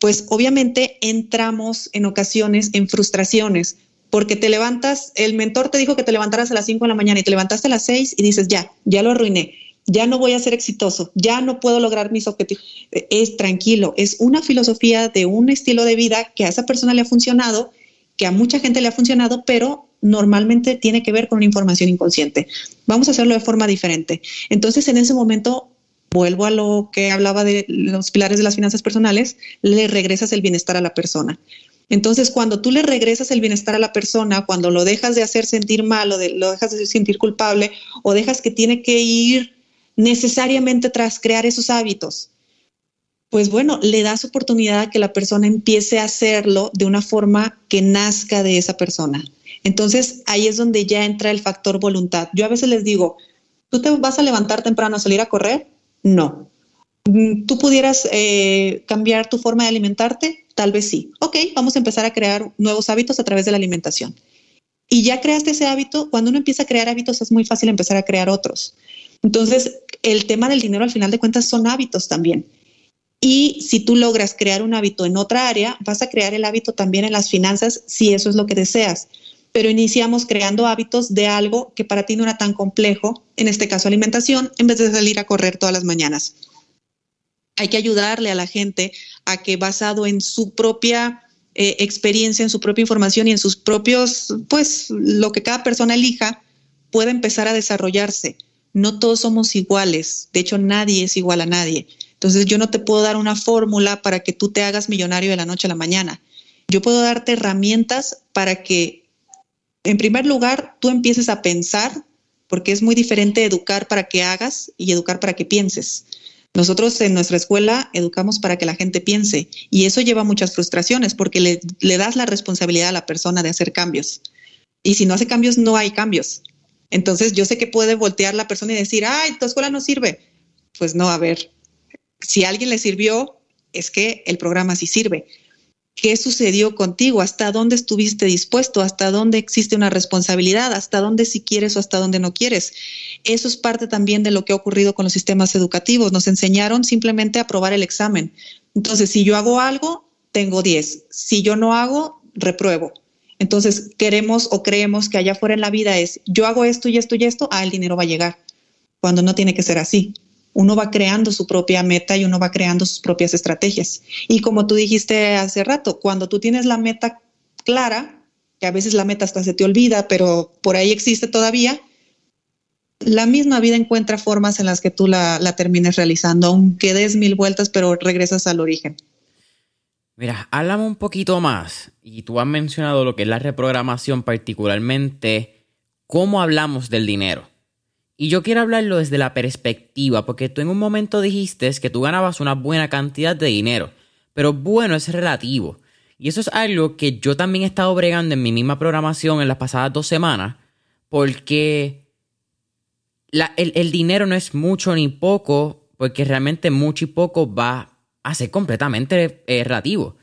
pues obviamente entramos en ocasiones en frustraciones porque te levantas, el mentor te dijo que te levantaras a las 5 de la mañana y te levantaste a las 6 y dices, ya, ya lo arruiné, ya no voy a ser exitoso, ya no puedo lograr mis objetivos. Es tranquilo, es una filosofía de un estilo de vida que a esa persona le ha funcionado, que a mucha gente le ha funcionado, pero normalmente tiene que ver con una información inconsciente. Vamos a hacerlo de forma diferente. Entonces, en ese momento, vuelvo a lo que hablaba de los pilares de las finanzas personales, le regresas el bienestar a la persona. Entonces, cuando tú le regresas el bienestar a la persona, cuando lo dejas de hacer sentir mal o lo dejas de sentir culpable o dejas que tiene que ir necesariamente tras crear esos hábitos, pues bueno, le das oportunidad a que la persona empiece a hacerlo de una forma que nazca de esa persona. Entonces, ahí es donde ya entra el factor voluntad. Yo a veces les digo, ¿tú te vas a levantar temprano a salir a correr? No. Mm, ¿Tú pudieras eh, cambiar tu forma de alimentarte? Tal vez sí. Ok, vamos a empezar a crear nuevos hábitos a través de la alimentación. Y ya creaste ese hábito, cuando uno empieza a crear hábitos es muy fácil empezar a crear otros. Entonces, el tema del dinero al final de cuentas son hábitos también. Y si tú logras crear un hábito en otra área, vas a crear el hábito también en las finanzas si eso es lo que deseas. Pero iniciamos creando hábitos de algo que para ti no era tan complejo, en este caso alimentación, en vez de salir a correr todas las mañanas hay que ayudarle a la gente a que basado en su propia eh, experiencia, en su propia información y en sus propios, pues lo que cada persona elija, pueda empezar a desarrollarse. No todos somos iguales, de hecho nadie es igual a nadie. Entonces yo no te puedo dar una fórmula para que tú te hagas millonario de la noche a la mañana. Yo puedo darte herramientas para que, en primer lugar, tú empieces a pensar, porque es muy diferente educar para que hagas y educar para que pienses. Nosotros en nuestra escuela educamos para que la gente piense y eso lleva muchas frustraciones porque le, das la responsabilidad a la persona de hacer cambios. Y si no hace cambios, no hay cambios. Entonces yo sé que puede voltear la persona y decir, ay, tu escuela no sirve. Pues no, a ver, si a alguien le sirvió, es que el programa sí sirve. Qué sucedió contigo, hasta dónde estuviste dispuesto, hasta dónde existe una responsabilidad, hasta dónde si quieres o hasta dónde no quieres. Eso es parte también de lo que ha ocurrido con los sistemas educativos. Nos enseñaron simplemente a aprobar el examen. Entonces, si yo hago algo, tengo 10. Si yo no hago, repruebo. Entonces, queremos o creemos que allá afuera en la vida es, yo hago esto y esto y esto, ah, el dinero va a llegar, cuando no tiene que ser así uno va creando su propia meta y uno va creando sus propias estrategias. Y como tú dijiste hace rato, cuando tú tienes la meta clara, que a veces la meta hasta se te olvida, pero por ahí existe todavía, la misma vida encuentra formas en las que tú la, termines realizando, aunque des mil vueltas, pero regresas al origen. Mira, háblame un poquito más. Y tú has mencionado lo que es la reprogramación, particularmente cómo hablamos del dinero. Y yo quiero hablarlo desde la perspectiva, porque tú en un momento dijiste que tú ganabas una buena cantidad de dinero, pero bueno es relativo. Y eso es algo que yo también he estado bregando en mi misma programación en las pasadas dos semanas, porque el, dinero no es mucho ni poco, porque realmente mucho y poco va a ser completamente eh, relativo.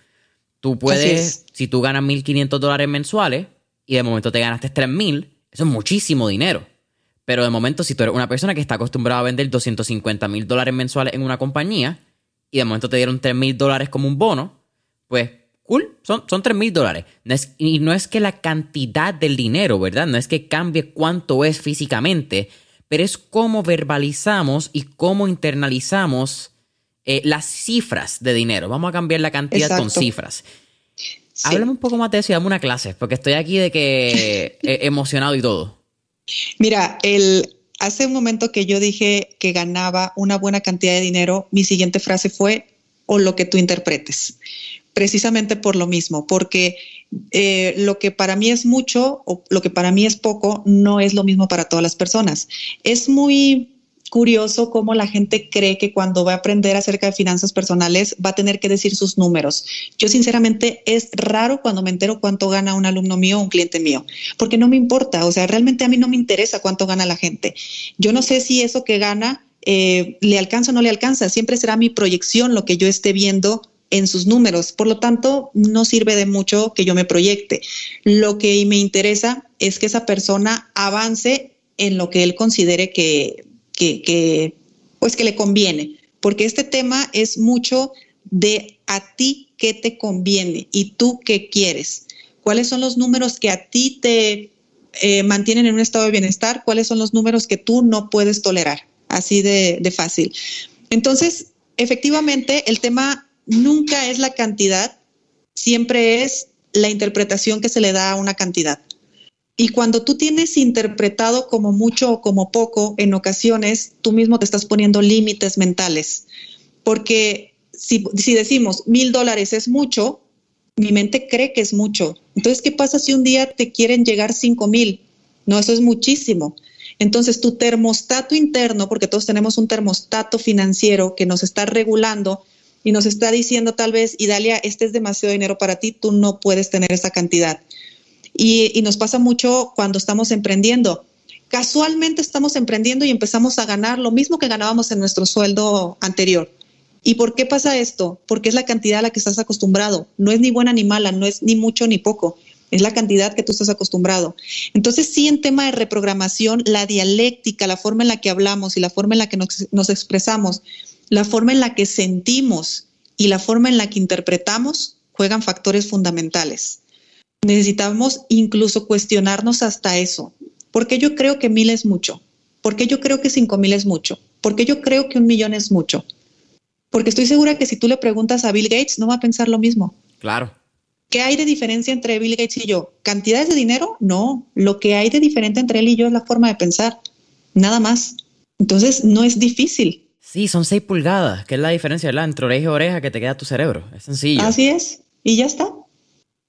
Tú puedes, si tú ganas 1.500 dólares mensuales y de momento te ganaste 3.000, eso es muchísimo dinero. Pero de momento, si tú eres una persona que está acostumbrada a vender 250 mil dólares mensuales en una compañía y de momento te dieron 3 mil dólares como un bono, pues cool, son, son 3 mil dólares. y no es que la cantidad del dinero, ¿verdad? No es que cambie cuánto es físicamente, pero es cómo verbalizamos y cómo internalizamos eh, las cifras de dinero. Vamos a cambiar la cantidad con cifras. Háblame un poco más de eso y dame una clase, porque estoy aquí de que emocionado y todo. Mira, el, hace un momento que yo dije que ganaba una buena cantidad de dinero, mi siguiente frase fue, o lo que tú interpretes, precisamente por lo mismo, porque eh, lo que para mí es mucho o lo que para mí es poco no es lo mismo para todas las personas. Es muy curioso cómo la gente cree que cuando va a aprender acerca de finanzas personales va a tener que decir sus números. Yo sinceramente es raro cuando me entero cuánto gana un alumno mío o un cliente mío, porque no me importa, o sea, realmente a mí no me interesa cuánto gana la gente. Yo no sé si eso que gana eh, le alcanza o no le alcanza, siempre será mi proyección lo que yo esté viendo en sus números. Por lo tanto, no sirve de mucho que yo me proyecte. Lo que me interesa es que esa persona avance en lo que él considere que que, pues que le conviene, porque este tema es mucho de a ti qué te conviene y tú qué quieres. ¿Cuáles son los números que a ti te eh, mantienen en un estado de bienestar? ¿Cuáles son los números que tú no puedes tolerar? Así de, de fácil. Entonces, efectivamente, el tema nunca es la cantidad, siempre es la interpretación que se le da a una cantidad. Y cuando tú tienes interpretado como mucho o como poco, en ocasiones tú mismo te estás poniendo límites mentales. Porque si, decimos mil dólares es mucho, mi mente cree que es mucho. Entonces, ¿qué pasa si un día te quieren llegar cinco mil? No, eso es muchísimo. Entonces, tu termostato interno, porque todos tenemos un termostato financiero que nos está regulando y nos está diciendo tal vez, Idalia, este es demasiado dinero para ti, tú no puedes tener esa cantidad. Y, nos pasa mucho cuando estamos emprendiendo. Casualmente estamos emprendiendo y empezamos a ganar lo mismo que ganábamos en nuestro sueldo anterior. ¿Y por qué pasa esto? Porque es la cantidad a la que estás acostumbrado. No es ni buena ni mala, no es ni mucho ni poco. Es la cantidad que tú estás acostumbrado. Entonces, sí, en tema de reprogramación, la dialéctica, la forma en la que hablamos y la forma en la que nos, nos expresamos, la forma en la que sentimos y la forma en la que interpretamos juegan factores fundamentales necesitamos incluso cuestionarnos hasta eso. ¿Por qué yo creo que mil es mucho? ¿Por qué yo creo que cinco mil es mucho? ¿Por qué yo creo que un millón es mucho? Porque estoy segura que si tú le preguntas a Bill Gates, no va a pensar lo mismo. Claro. ¿Qué hay de diferencia entre Bill Gates y yo? ¿Cantidades de dinero? No. Lo que hay de diferente entre él y yo es la forma de pensar. Nada más. Entonces, no es difícil. Sí, son seis pulgadas, que es la diferencia, ¿verdad? Entre oreja y oreja que te queda tu cerebro. Es sencillo. Así es. Y ya está.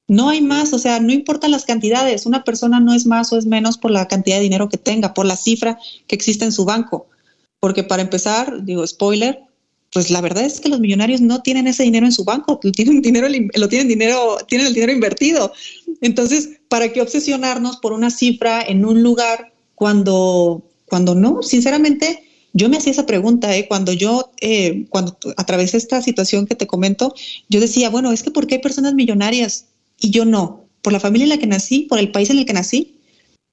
No hay más, o sea, no importan las cantidades. Una persona no es más o es menos por la cantidad de dinero que tenga, por la cifra que existe en su banco. Porque para empezar, digo, spoiler, pues la verdad es que los millonarios no tienen ese dinero en su banco, tienen dinero, lo tienen dinero, tienen el dinero invertido. Entonces, ¿para qué obsesionarnos por una cifra en un lugar cuando, cuando no? Sinceramente, Yo me hacía esa pregunta, ¿eh? cuando yo, eh, cuando atravesé esta situación que te comento, yo decía, bueno, es que ¿por qué hay personas millonarias y yo no? ¿Por la familia en la que nací? ¿Por el país en el que nací?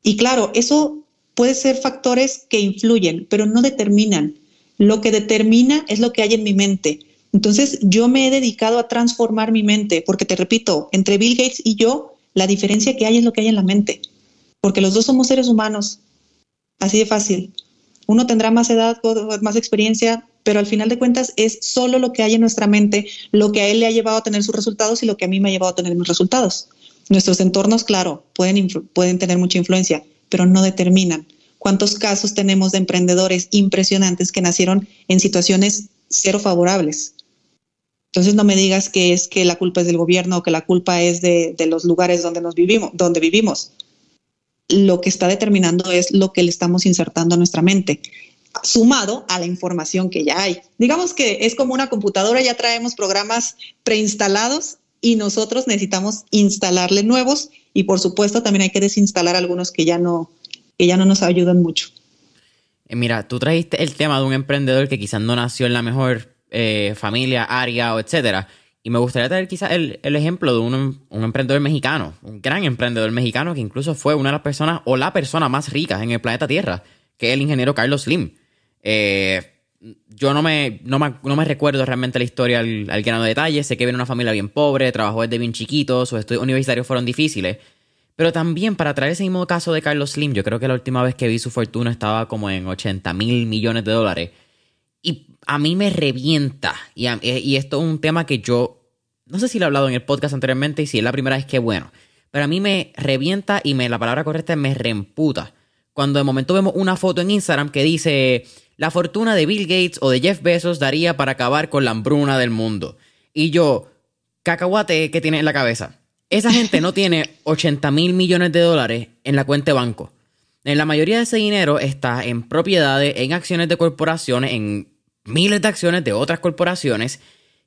Y claro, eso puede ser factores que influyen, pero no determinan. Lo que determina es lo que hay en mi mente. Entonces, yo me he dedicado a transformar mi mente, porque te repito, entre Bill Gates y yo, la diferencia que hay es lo que hay en la mente, porque los dos somos seres humanos, así de fácil. Uno tendrá más edad, más experiencia, pero al final de cuentas es solo lo que hay en nuestra mente, lo que a él le ha llevado a tener sus resultados y lo que a mí me ha llevado a tener mis resultados. Nuestros entornos, claro, pueden, pueden tener mucha influencia, pero no determinan. ¿Cuántos casos tenemos de emprendedores impresionantes que nacieron en situaciones cero favorables? Entonces no me digas que es que la culpa es del gobierno o que la culpa es de, los lugares donde nos vivimos, donde vivimos. Lo que está determinando es lo que le estamos insertando a nuestra mente, sumado a la información que ya hay. Digamos que es como una computadora, ya traemos programas preinstalados y nosotros necesitamos instalarle nuevos y por supuesto también hay que desinstalar algunos que ya no, que ya no nos ayudan mucho. Eh, mira, tú trajiste el tema de un emprendedor que quizás no nació en la mejor eh, familia, área o etcétera. Y me gustaría traer quizás el, ejemplo de un, emprendedor mexicano, un gran emprendedor mexicano que incluso fue una de las personas o la persona más rica en el planeta Tierra, que es el ingeniero Carlos Slim. Eh, yo no me, no me, recuerdo realmente la historia al, al grano de detalle. Sé que viene una familia bien pobre, trabajó desde bien chiquito, sus estudios universitarios fueron difíciles. Pero también para traer ese mismo caso de Carlos Slim, yo creo que la última vez que vi su fortuna estaba como en 80 mil millones de dólares. Y a mí me revienta. Y, y, esto es un tema que yo, no sé si lo he hablado en el podcast anteriormente y si es la primera vez que bueno. Pero a mí me revienta y me, la palabra correcta es me reemputa. Cuando de momento vemos una foto en Instagram que dice, la fortuna de Bill Gates o de Jeff Bezos daría para acabar con la hambruna del mundo. Y yo, cacahuate, ¿qué tiene en la cabeza? Esa gente no tiene 80 mil millones de dólares en la cuenta de banco. En la mayoría de ese dinero está en propiedades, en acciones de corporaciones, en miles de acciones de otras corporaciones,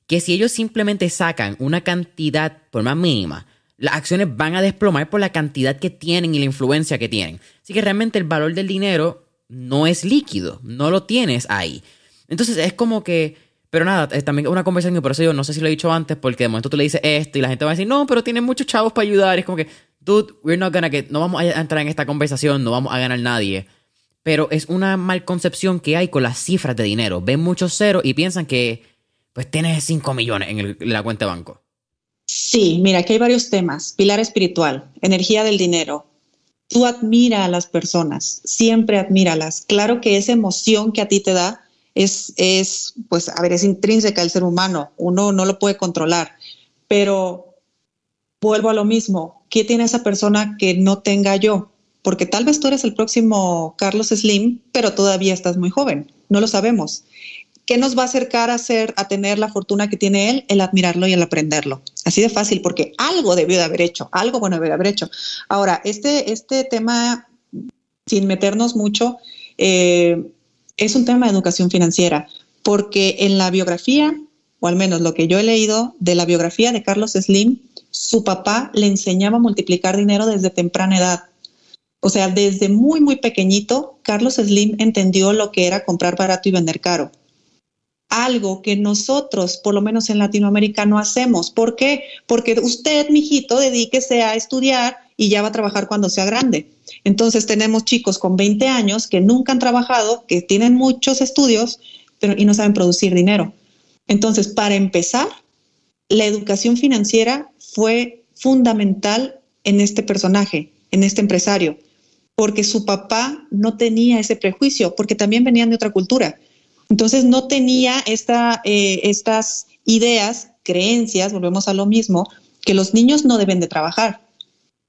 que si ellos simplemente sacan una cantidad por más mínima, las acciones van a desplomar por la cantidad que tienen y la influencia que tienen. Así que realmente el valor del dinero no es líquido, no lo tienes ahí. Entonces es como que pero nada, es también una conversación, por eso yo no sé si lo he dicho antes, porque de momento tú le dices esto y la gente va a decir, no, pero tiene muchos chavos para ayudar. es como que, dude, we're not gonna get, no vamos a entrar en esta conversación, no vamos a ganar nadie. Pero es una mal concepción que hay con las cifras de dinero. Ven muchos ceros y piensan que, pues, tienes 5 millones en, la cuenta de banco. Sí, mira, aquí hay varios temas. Pilar espiritual, energía del dinero, tú admira a las personas, siempre admíralas. Claro que esa emoción que a ti te da es, es, pues, a ver, es intrínseca del ser humano, uno no lo puede controlar, pero vuelvo a lo mismo, ¿qué tiene esa persona que no tenga yo? Porque tal vez tú eres el próximo Carlos Slim, pero todavía estás muy joven, no lo sabemos. ¿Qué nos va a acercar a, ser, a tener la fortuna que tiene él? El admirarlo y el aprenderlo. Así de fácil, porque algo debió de haber hecho, algo bueno debió de haber hecho. Ahora, este, este tema, sin meternos mucho, eh, es un tema de educación financiera, porque en la biografía, o al menos lo que yo he leído de la biografía de Carlos Slim, su papá le enseñaba a multiplicar dinero desde temprana edad. O sea, desde muy, muy pequeñito, Carlos Slim entendió lo que era comprar barato y vender caro. Algo que nosotros, por lo menos en Latinoamérica, no hacemos. ¿Por qué? Porque usted, mijito, dedíquese a estudiar y ya va a trabajar cuando sea grande. Entonces tenemos chicos con 20 años que nunca han trabajado, que tienen muchos estudios, pero y no saben producir dinero. Entonces, para empezar, la educación financiera fue fundamental en este personaje, en este empresario, porque su papá no tenía ese prejuicio, porque también venían de otra cultura. Entonces no tenía eh, estas ideas, creencias, volvemos a lo mismo, que los niños no deben de trabajar.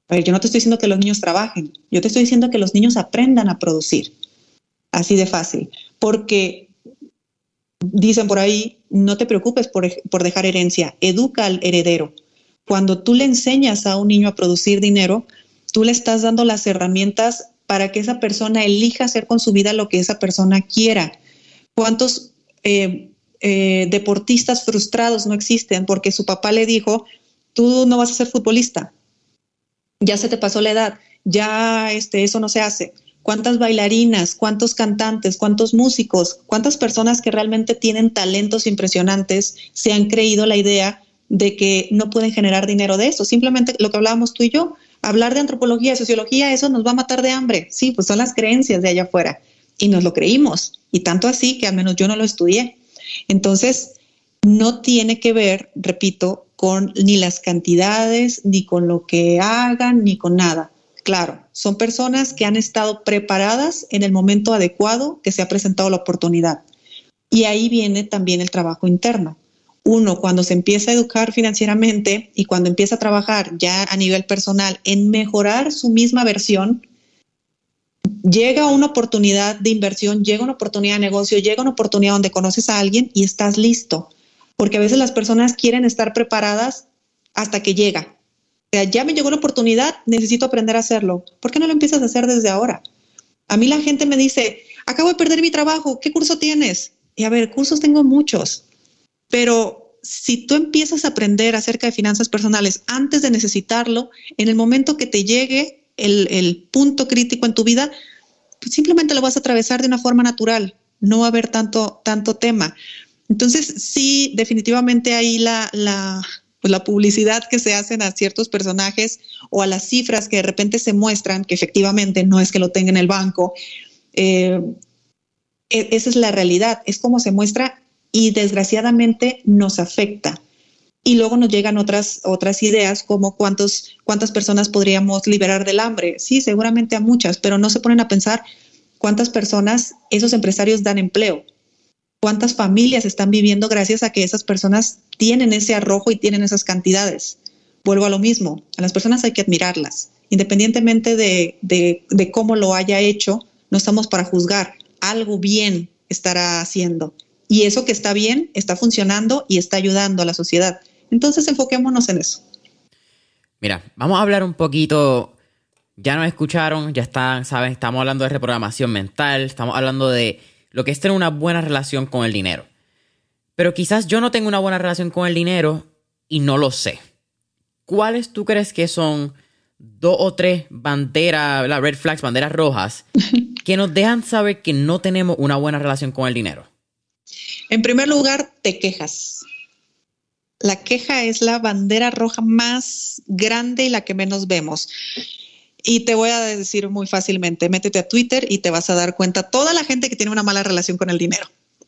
Yo no te estoy diciendo que los niños trabajen, yo te estoy diciendo que los niños aprendan a producir. Así de fácil. Porque dicen por ahí, no te preocupes por dejar herencia, educa al heredero. Cuando tú le enseñas a un niño a producir dinero, tú le estás dando las herramientas para que esa persona elija hacer con su vida lo que esa persona quiera. ¿Cuántos eh, eh, deportistas frustrados no existen porque su papá le dijo, tú no vas a ser futbolista, ya se te pasó la edad, ya este, eso no se hace. cuántas bailarinas, cuántos cantantes, cuántos músicos, cuántas personas que realmente tienen talentos impresionantes se han creído la idea de que no pueden generar dinero de eso. Simplemente lo que hablábamos tú y yo, hablar de antropología, sociología, eso nos va a matar de hambre. Sí, pues son las creencias de allá afuera. Y nos lo creímos. Y tanto así que al menos yo no lo estudié. Entonces, no tiene que ver, repito, con ni las cantidades, ni con lo que hagan, ni con nada. Claro, son personas que han estado preparadas en el momento adecuado que se ha presentado la oportunidad. Y ahí viene también el trabajo interno. Uno, cuando se empieza a educar financieramente y cuando empieza a trabajar ya a nivel personal en mejorar su misma versión, llega una oportunidad de inversión, llega una oportunidad de negocio, llega una oportunidad donde conoces a alguien y estás listo. Porque a veces las personas quieren estar preparadas hasta que llega. Ya me llegó una oportunidad, necesito aprender a hacerlo. ¿Por qué no lo empiezas a hacer desde ahora? A mí la gente me dice, acabo de perder mi trabajo, ¿qué curso tienes? Y a ver, cursos tengo muchos, pero si tú empiezas a aprender acerca de finanzas personales antes de necesitarlo, en el momento que te llegue el, el punto crítico en tu vida, pues simplemente lo vas a atravesar de una forma natural. No va a haber tanto, tanto tema. Entonces, sí, definitivamente ahí la, la, pues la publicidad que se hacen a ciertos personajes o a las cifras que de repente se muestran, que efectivamente no es que lo tenga en el banco, eh, e, esa es la realidad, es como se muestra y desgraciadamente nos afecta. Y luego nos llegan otras, otras ideas como cuántos, cuántas personas podríamos liberar del hambre. Sí, seguramente a muchas, pero no se ponen a pensar cuántas personas esos empresarios dan empleo cuántas familias están viviendo gracias a que esas personas tienen ese arrojo y tienen esas cantidades. Vuelvo a lo mismo, a las personas hay que admirarlas, independientemente de, de cómo lo haya hecho, no estamos para juzgar, algo bien estará haciendo. Y eso que está bien está funcionando y está ayudando a la sociedad. Entonces enfoquémonos en eso. Mira, vamos a hablar un poquito, ya nos escucharon, ya están, saben, estamos hablando de reprogramación mental, estamos hablando de lo que es tener una buena relación con el dinero. Pero quizás yo no tengo una buena relación con el dinero y no lo sé. ¿Cuáles tú crees que son dos o tres banderas, la red flags, banderas rojas, que nos dejan saber que no tenemos una buena relación con el dinero? En primer lugar, te quejas. La queja es la bandera roja más grande y la que menos vemos. Y te voy a decir muy fácilmente, métete a Twitter y te vas a dar cuenta toda la gente que tiene una mala relación con el dinero.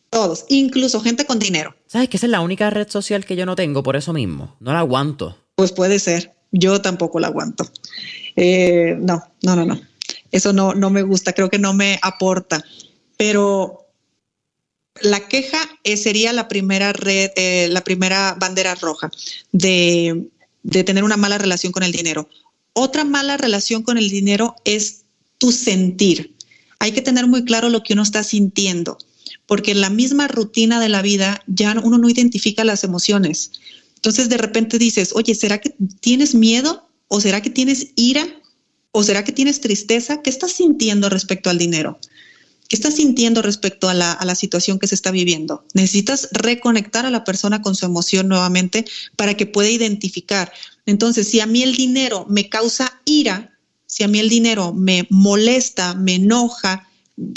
Todos, incluso gente con dinero. ¿Sabes que esa es la única red social que yo no tengo por eso mismo? No la aguanto. Pues puede ser. Yo tampoco la aguanto. Eh, no, no, no, no. Eso no, no me gusta, creo que no me aporta. Pero la queja eh, sería la primera red, eh, la primera bandera roja de, de tener una mala relación con el dinero. Otra mala relación con el dinero es tu sentir. Hay que tener muy claro lo que uno está sintiendo, porque en la misma rutina de la vida ya uno no identifica las emociones. Entonces de repente dices, oye, ¿será que tienes miedo? ¿O será que tienes ira? ¿O será que tienes tristeza? ¿Qué estás sintiendo respecto al dinero? ¿Qué estás sintiendo respecto a la, situación que se está viviendo? Necesitas reconectar a la persona con su emoción nuevamente para que pueda identificar. Entonces, si a mí el dinero me causa ira, si a mí el dinero me molesta, me enoja,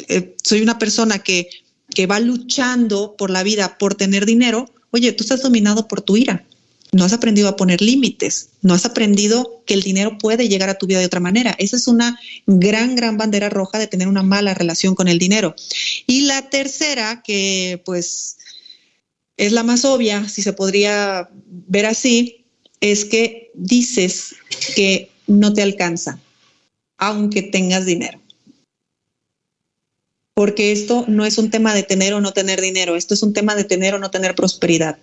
eh, soy una persona que, que va luchando por la vida, por tener dinero, oye, tú estás dominado por tu ira. No has aprendido a poner límites, no has aprendido que el dinero puede llegar a tu vida de otra manera. Esa es una gran, gran bandera roja de tener una mala relación con el dinero. Y la tercera, que pues es la más obvia, si se podría ver así, es que dices que no te alcanza, aunque tengas dinero. Porque esto no es un tema de tener o no tener dinero, esto es un tema de tener o no tener prosperidad.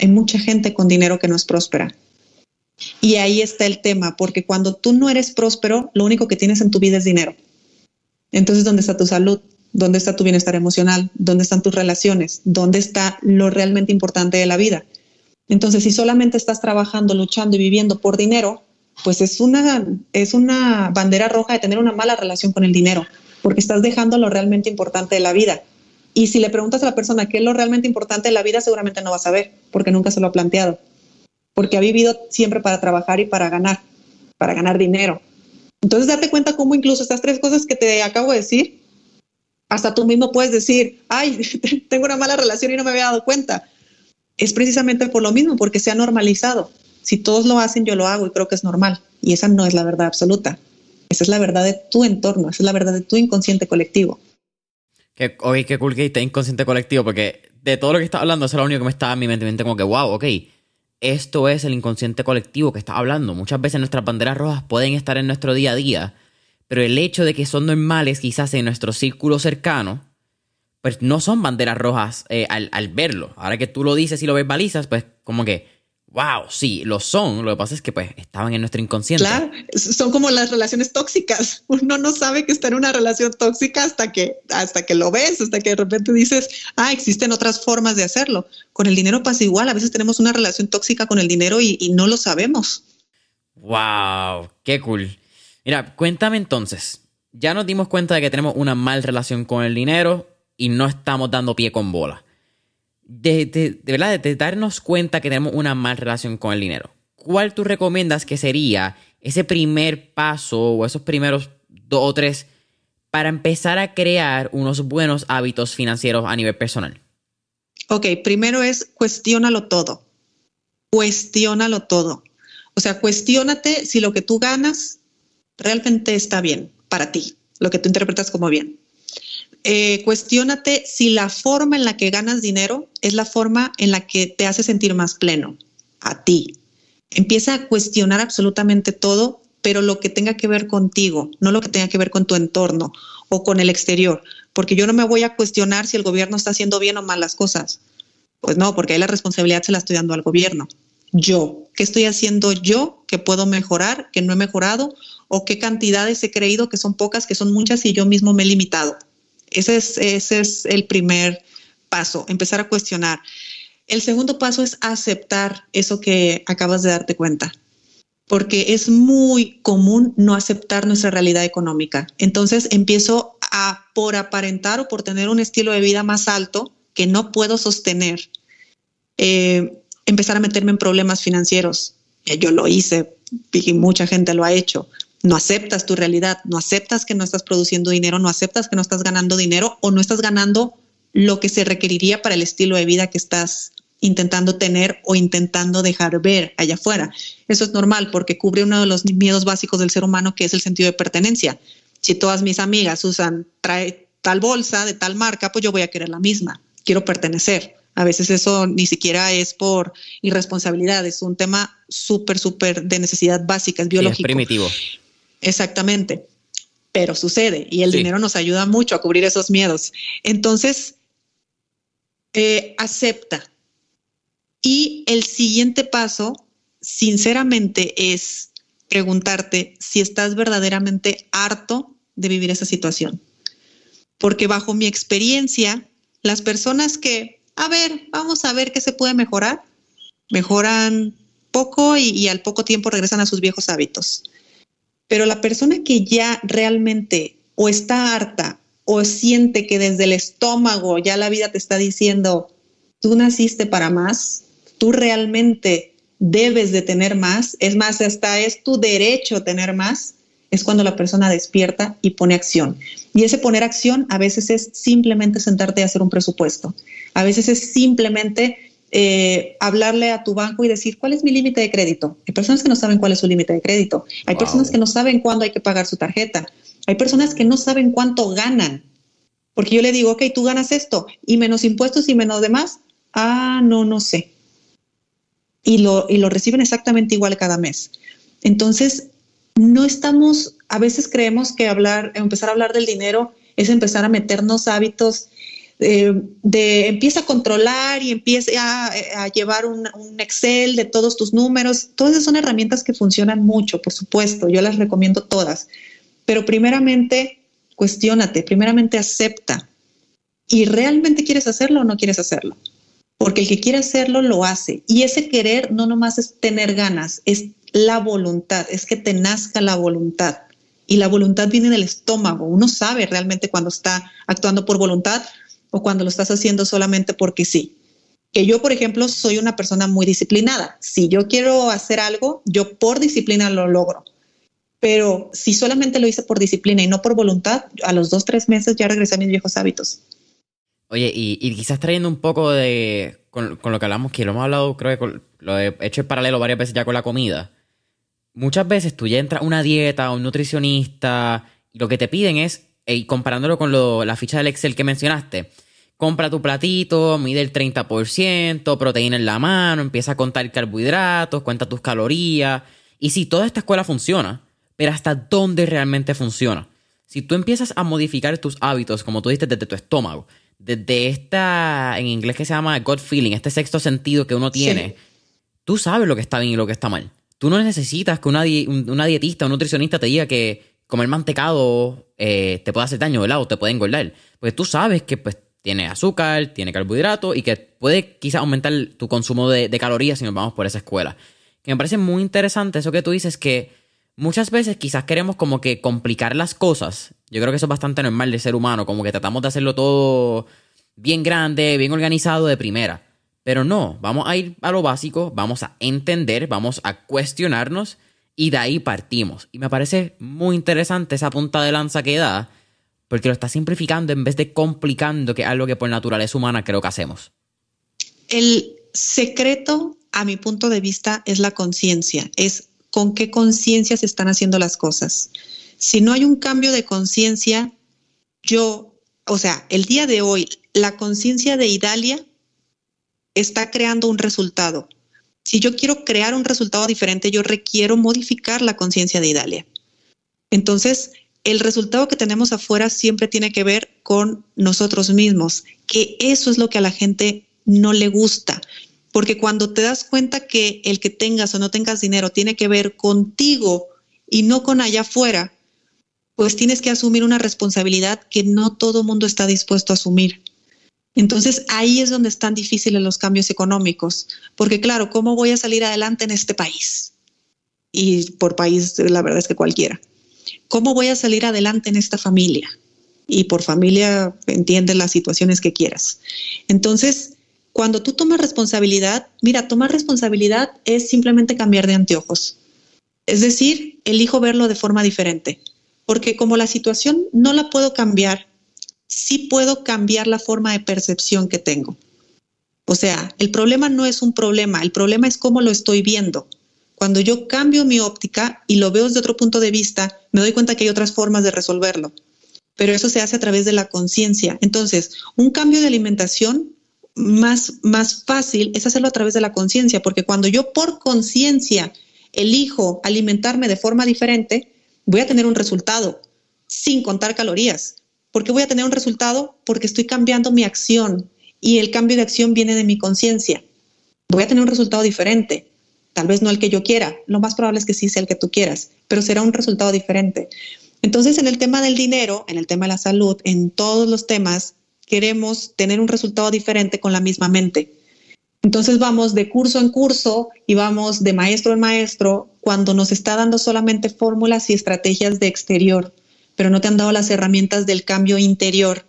Hay mucha gente con dinero que no es próspera. Y ahí está el tema, porque cuando tú no eres próspero, lo único que tienes en tu vida es dinero. Entonces, ¿dónde está tu salud? ¿Dónde está tu bienestar emocional? ¿Dónde están tus relaciones? ¿Dónde está lo realmente importante de la vida? Entonces, si solamente estás trabajando, luchando y viviendo por dinero, pues es una, es una bandera roja de tener una mala relación con el dinero, porque estás dejando lo realmente importante de la vida. Y si le preguntas a la persona qué es lo realmente importante de la vida, seguramente no va a saber, porque nunca se lo ha planteado, porque ha vivido siempre para trabajar y para ganar, para ganar dinero. Entonces, date cuenta cómo incluso estas tres cosas que te acabo de decir, hasta tú mismo puedes decir, ay, tengo una mala relación y no me había dado cuenta. Es precisamente por lo mismo, porque se ha normalizado. Si todos lo hacen, yo lo hago y creo que es normal. Y esa no es la verdad absoluta. Esa es la verdad de tu entorno, esa es la verdad de tu inconsciente colectivo. Que, oye, qué cool que está inconsciente colectivo, porque de todo lo que está hablando, eso es lo único que me estaba en mi mente, mente como que, wow, ok, esto es el inconsciente colectivo que está hablando. Muchas veces nuestras banderas rojas pueden estar en nuestro día a día, pero el hecho de que son normales quizás en nuestro círculo cercano, pues no son banderas rojas eh, al, al, verlo. Ahora que tú lo dices y lo verbalizas, pues como que wow, sí, lo son. Lo que pasa es que pues estaban en nuestro inconsciente. Claro, son como las relaciones tóxicas. Uno no sabe que está en una relación tóxica hasta que, hasta que lo ves, hasta que de repente dices, ah, existen otras formas de hacerlo. Con el dinero pasa igual. A veces tenemos una relación tóxica con el dinero y, y no lo sabemos. Wow, qué cool. Mira, cuéntame entonces. Ya nos dimos cuenta de que tenemos una mal relación con el dinero y no estamos dando pie con bola de, de, verdad, de darnos cuenta que tenemos una mala relación con el dinero, ¿cuál tú recomiendas que sería ese primer paso o esos primeros dos o tres para empezar a crear unos buenos hábitos financieros a nivel personal? Ok, primero es cuestiónalo todo. Cuestiónalo todo. O sea, cuestiónate si lo que tú ganas realmente está bien para ti, lo que tú interpretas como bien eh, cuestiónate si la forma en la que ganas dinero es la forma en la que te hace sentir más pleno a ti. Empieza a cuestionar absolutamente todo, pero lo que tenga que ver contigo, no lo que tenga que ver con tu entorno o con el exterior, porque yo no me voy a cuestionar si el gobierno está haciendo bien o mal las cosas. Pues no, porque ahí la responsabilidad se la estoy dando al gobierno. Yo, ¿qué estoy haciendo yo que puedo mejorar, que no he mejorado? ¿O qué cantidades he creído que son pocas, que son muchas y yo mismo me he limitado? Ese es, el primer paso, empezar a cuestionar. El segundo paso es aceptar eso que acabas de darte cuenta, porque es muy común no aceptar nuestra realidad económica. Entonces empiezo a, por aparentar o por tener un estilo de vida más alto que no puedo sostener, eh, empezar a meterme en problemas financieros. Yo lo hice y mucha gente lo ha hecho no aceptas tu realidad, no aceptas que no estás produciendo dinero, no aceptas que no estás ganando dinero o no estás ganando lo que se requeriría para el estilo de vida que estás intentando tener o intentando dejar ver allá afuera. Eso es normal porque cubre uno de los miedos básicos del ser humano que es el sentido de pertenencia. Si todas mis amigas usan trae tal bolsa de tal marca, pues yo voy a querer la misma. Quiero pertenecer. A veces eso ni siquiera es por irresponsabilidad, es un tema súper, súper de necesidad básica, es biológico. es primitivo. Exactamente, pero sucede y el dinero nos ayuda mucho a cubrir esos miedos. Entonces, eh, acepta. Y el siguiente paso, sinceramente, es preguntarte si estás verdaderamente harto de vivir esa situación. Porque bajo mi experiencia, las personas que, a ver, vamos a ver qué se puede mejorar, mejoran poco y al poco tiempo regresan a sus viejos hábitos. Pero la persona que ya realmente o está harta o siente que desde el estómago ya la vida te está diciendo, tú naciste para más, tú realmente debes de tener más, es más, hasta es tu derecho tener más, es cuando la persona despierta y pone acción. Y ese poner acción a veces es simplemente sentarte y hacer un presupuesto. A veces es simplemente eh, hablarle a tu banco y decir, ¿cuál es mi límite de crédito? Hay personas que no saben cuál es su límite de crédito. Hay personas que no saben cuándo hay que pagar su tarjeta. Hay personas que no saben cuánto ganan. Porque yo le digo, ok, tú ganas esto y menos impuestos y menos demás. Ah, no, no sé. Y lo, y lo reciben exactamente igual cada mes. Entonces, no estamos, a veces creemos que hablar, empezar a hablar del dinero es empezar a meternos hábitos eh, de empieza a controlar y empieza a, llevar un, Excel de todos tus números. Todas esas son herramientas que funcionan mucho, por supuesto, yo las recomiendo todas. Pero primeramente, cuestiónate, primeramente acepta. ¿Y realmente quieres hacerlo o no quieres hacerlo? Porque el que quiere hacerlo lo hace. Y ese querer no nomás es tener ganas, es la voluntad, es que te nazca la voluntad. Y la voluntad viene del estómago. Uno sabe realmente cuando está actuando por voluntad o cuando lo estás haciendo solamente porque sí. Que yo, por ejemplo, soy una persona muy disciplinada. Si yo quiero hacer algo, yo por disciplina lo logro. Pero si solamente lo hice por disciplina y no por voluntad, a los dos, tres meses ya regresé a mis viejos hábitos. Oye, y, quizás trayendo un poco de. Con, lo que hablamos, que lo hemos hablado, creo que lo he hecho en paralelo varias veces ya con la comida. Muchas veces tú ya entras a una dieta, a un nutricionista, y lo que te piden es, y comparándolo con la ficha del Excel que mencionaste, compra tu platito, mide el 30%, proteína en la mano, empieza a contar carbohidratos, cuenta tus calorías. Y si toda esta escuela funciona, pero hasta dónde realmente funciona. Si tú empiezas a modificar tus hábitos, como tú dices, desde tu estómago, desde esta, en inglés que se llama gut feeling, este sexto sentido que uno tiene, tú sabes lo que está bien y lo que está mal. Tú no necesitas que una, una dietista o un nutricionista te diga que comer mantecado eh, te puede hacer daño, ¿verdad? O te puede engordar. Porque tú sabes que pues tiene azúcar, tiene carbohidratos y que puede quizás aumentar tu consumo de, de, calorías si nos vamos por esa escuela. Que me parece muy interesante eso que tú dices que muchas veces quizás queremos como que complicar las cosas. Yo creo que eso es bastante normal de ser humano, como que tratamos de hacerlo todo bien grande, bien organizado de primera. Pero no, vamos a ir a lo básico, vamos a entender, vamos a cuestionarnos y de ahí partimos. Y me parece muy interesante esa punta de lanza que da, porque lo está simplificando en vez de complicando, que es algo que por naturaleza humana creo que hacemos. El secreto, a mi punto de vista, es la conciencia, es con qué conciencia se están haciendo las cosas. Si no hay un cambio de conciencia, yo, o sea, el día de hoy, la conciencia de Idalia está creando un resultado. Si yo quiero crear un resultado diferente, yo requiero modificar la conciencia de Idalia. Entonces, el resultado que tenemos afuera siempre tiene que ver con nosotros mismos, que eso es lo que a la gente no le gusta. Porque cuando te das cuenta que el que tengas o no tengas dinero tiene que ver contigo y no con allá afuera, pues tienes que asumir una responsabilidad que no todo mundo está dispuesto a asumir. Entonces ahí es donde están difíciles los cambios económicos, porque claro, ¿cómo voy a salir adelante en este país? Y por país, la verdad es que cualquiera. ¿Cómo voy a salir adelante en esta familia? Y por familia entiende las situaciones que quieras. Entonces, cuando tú tomas responsabilidad, mira, tomar responsabilidad es simplemente cambiar de anteojos. Es decir, elijo verlo de forma diferente, porque como la situación no la puedo cambiar, sí puedo cambiar la forma de percepción que tengo. O sea, el problema no es un problema, el problema es cómo lo estoy viendo. Cuando yo cambio mi óptica y lo veo desde otro punto de vista, me doy cuenta que hay otras formas de resolverlo. Pero eso se hace a través de la conciencia. Entonces, un cambio de alimentación más, más fácil es hacerlo a través de la conciencia, porque cuando yo por conciencia elijo alimentarme de forma diferente, voy a tener un resultado sin contar calorías. ¿Por qué voy a tener un resultado? Porque estoy cambiando mi acción y el cambio de acción viene de mi conciencia. Voy a tener un resultado diferente. Tal vez no el que yo quiera, lo más probable es que sí sea el que tú quieras, pero será un resultado diferente. Entonces, en el tema del dinero, en el tema de la salud, en todos los temas, queremos tener un resultado diferente con la misma mente. Entonces vamos de curso en curso y vamos de maestro en maestro cuando nos está dando solamente fórmulas y estrategias de exterior, pero no te han dado las herramientas del cambio interior.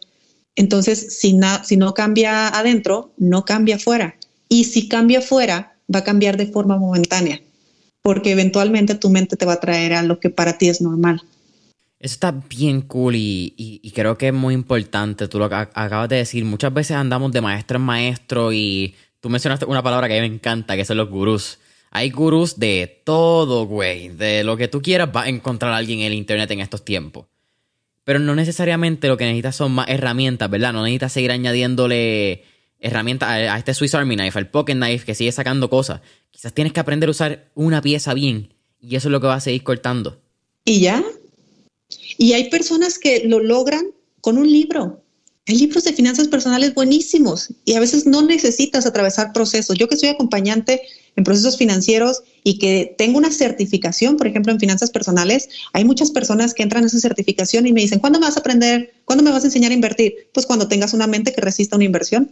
Entonces, si, si no cambia adentro, no cambia afuera. Y si cambia afuera, va a cambiar de forma momentánea, porque eventualmente tu mente te va a traer a lo que para ti es normal. Eso está bien cool y, creo que es muy importante. Tú lo acabas de decir. Muchas veces andamos de maestro en maestro y tú mencionaste una palabra que a mí me encanta, que son los gurús. Hay gurús de todo, güey. De lo que tú quieras va a encontrar a alguien en el internet en estos tiempos. Pero no necesariamente lo que necesitas son más herramientas, ¿verdad? No necesitas seguir añadiéndole herramientas a, este Swiss Army Knife, al Pocket Knife que sigue sacando cosas. Quizás tienes que aprender a usar una pieza bien y eso es lo que va a seguir cortando. ¿Y ya? Y hay personas que lo logran con un libro. Hay libros de finanzas personales buenísimos y a veces no necesitas atravesar procesos. Yo que soy acompañante en procesos financieros y que tengo una certificación, por ejemplo, en finanzas personales, hay muchas personas que entran a esa certificación y me dicen, ¿cuándo me vas a aprender? ¿Cuándo me vas a enseñar a invertir? Pues cuando tengas una mente que resista una inversión.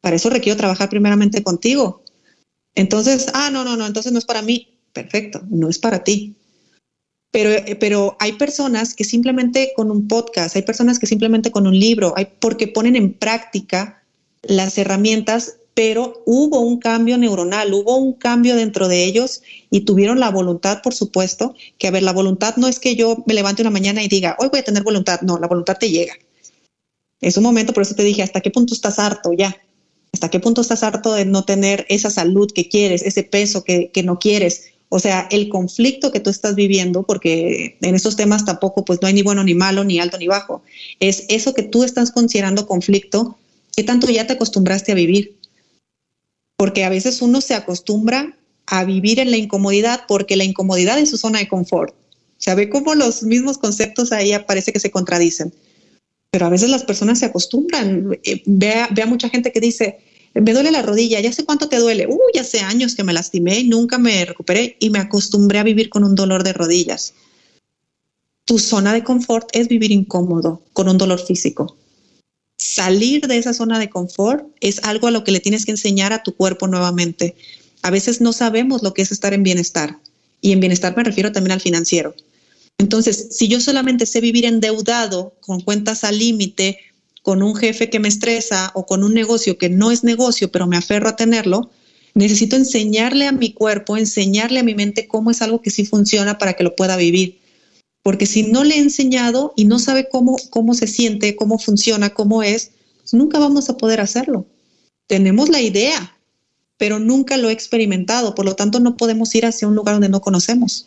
Para eso requiero trabajar primeramente contigo. Entonces, ah, no, no, no, entonces no es para mí. Perfecto, no es para ti. Pero, eh, pero hay personas que simplemente con un podcast, hay personas que simplemente con un libro, hay, porque ponen en práctica las herramientas pero hubo un cambio neuronal, hubo un cambio dentro de ellos y tuvieron la voluntad, por supuesto, que a ver, la voluntad no es que yo me levante una mañana y diga, hoy voy a tener voluntad, no, la voluntad te llega. Es un momento, por eso te dije, ¿hasta qué punto estás harto ya? ¿Hasta qué punto estás harto de no tener esa salud que quieres, ese peso que, que no quieres? O sea, el conflicto que tú estás viviendo, porque en estos temas tampoco pues no hay ni bueno ni malo, ni alto ni bajo, es eso que tú estás considerando conflicto, ¿qué tanto ya te acostumbraste a vivir? Porque a veces uno se acostumbra a vivir en la incomodidad porque la incomodidad es su zona de confort. Se ve cómo los mismos conceptos ahí parece que se contradicen. Pero a veces las personas se acostumbran. Eh, mucha gente que dice, me duele la rodilla, ya sé cuánto te duele. Uy, hace años que me lastimé y nunca me recuperé y me acostumbré a vivir con un dolor de rodillas. Tu zona de confort es vivir incómodo, con un dolor físico salir de esa zona de confort es algo a lo que le tienes que enseñar a tu cuerpo nuevamente. A veces no sabemos lo que es estar en bienestar. Y en bienestar me refiero también al financiero. Entonces, si yo solamente sé vivir endeudado, con cuentas al límite, con un jefe que me estresa o con un negocio que no es negocio, pero me aferro a tenerlo, necesito enseñarle a mi cuerpo, enseñarle a mi mente cómo es algo que sí funciona para que lo pueda vivir porque si no le he enseñado y no sabe cómo, cómo se siente, cómo funciona, cómo es, pues nunca vamos a poder hacerlo. Tenemos la idea, pero nunca lo he experimentado, por lo tanto no podemos ir hacia un lugar donde no conocemos.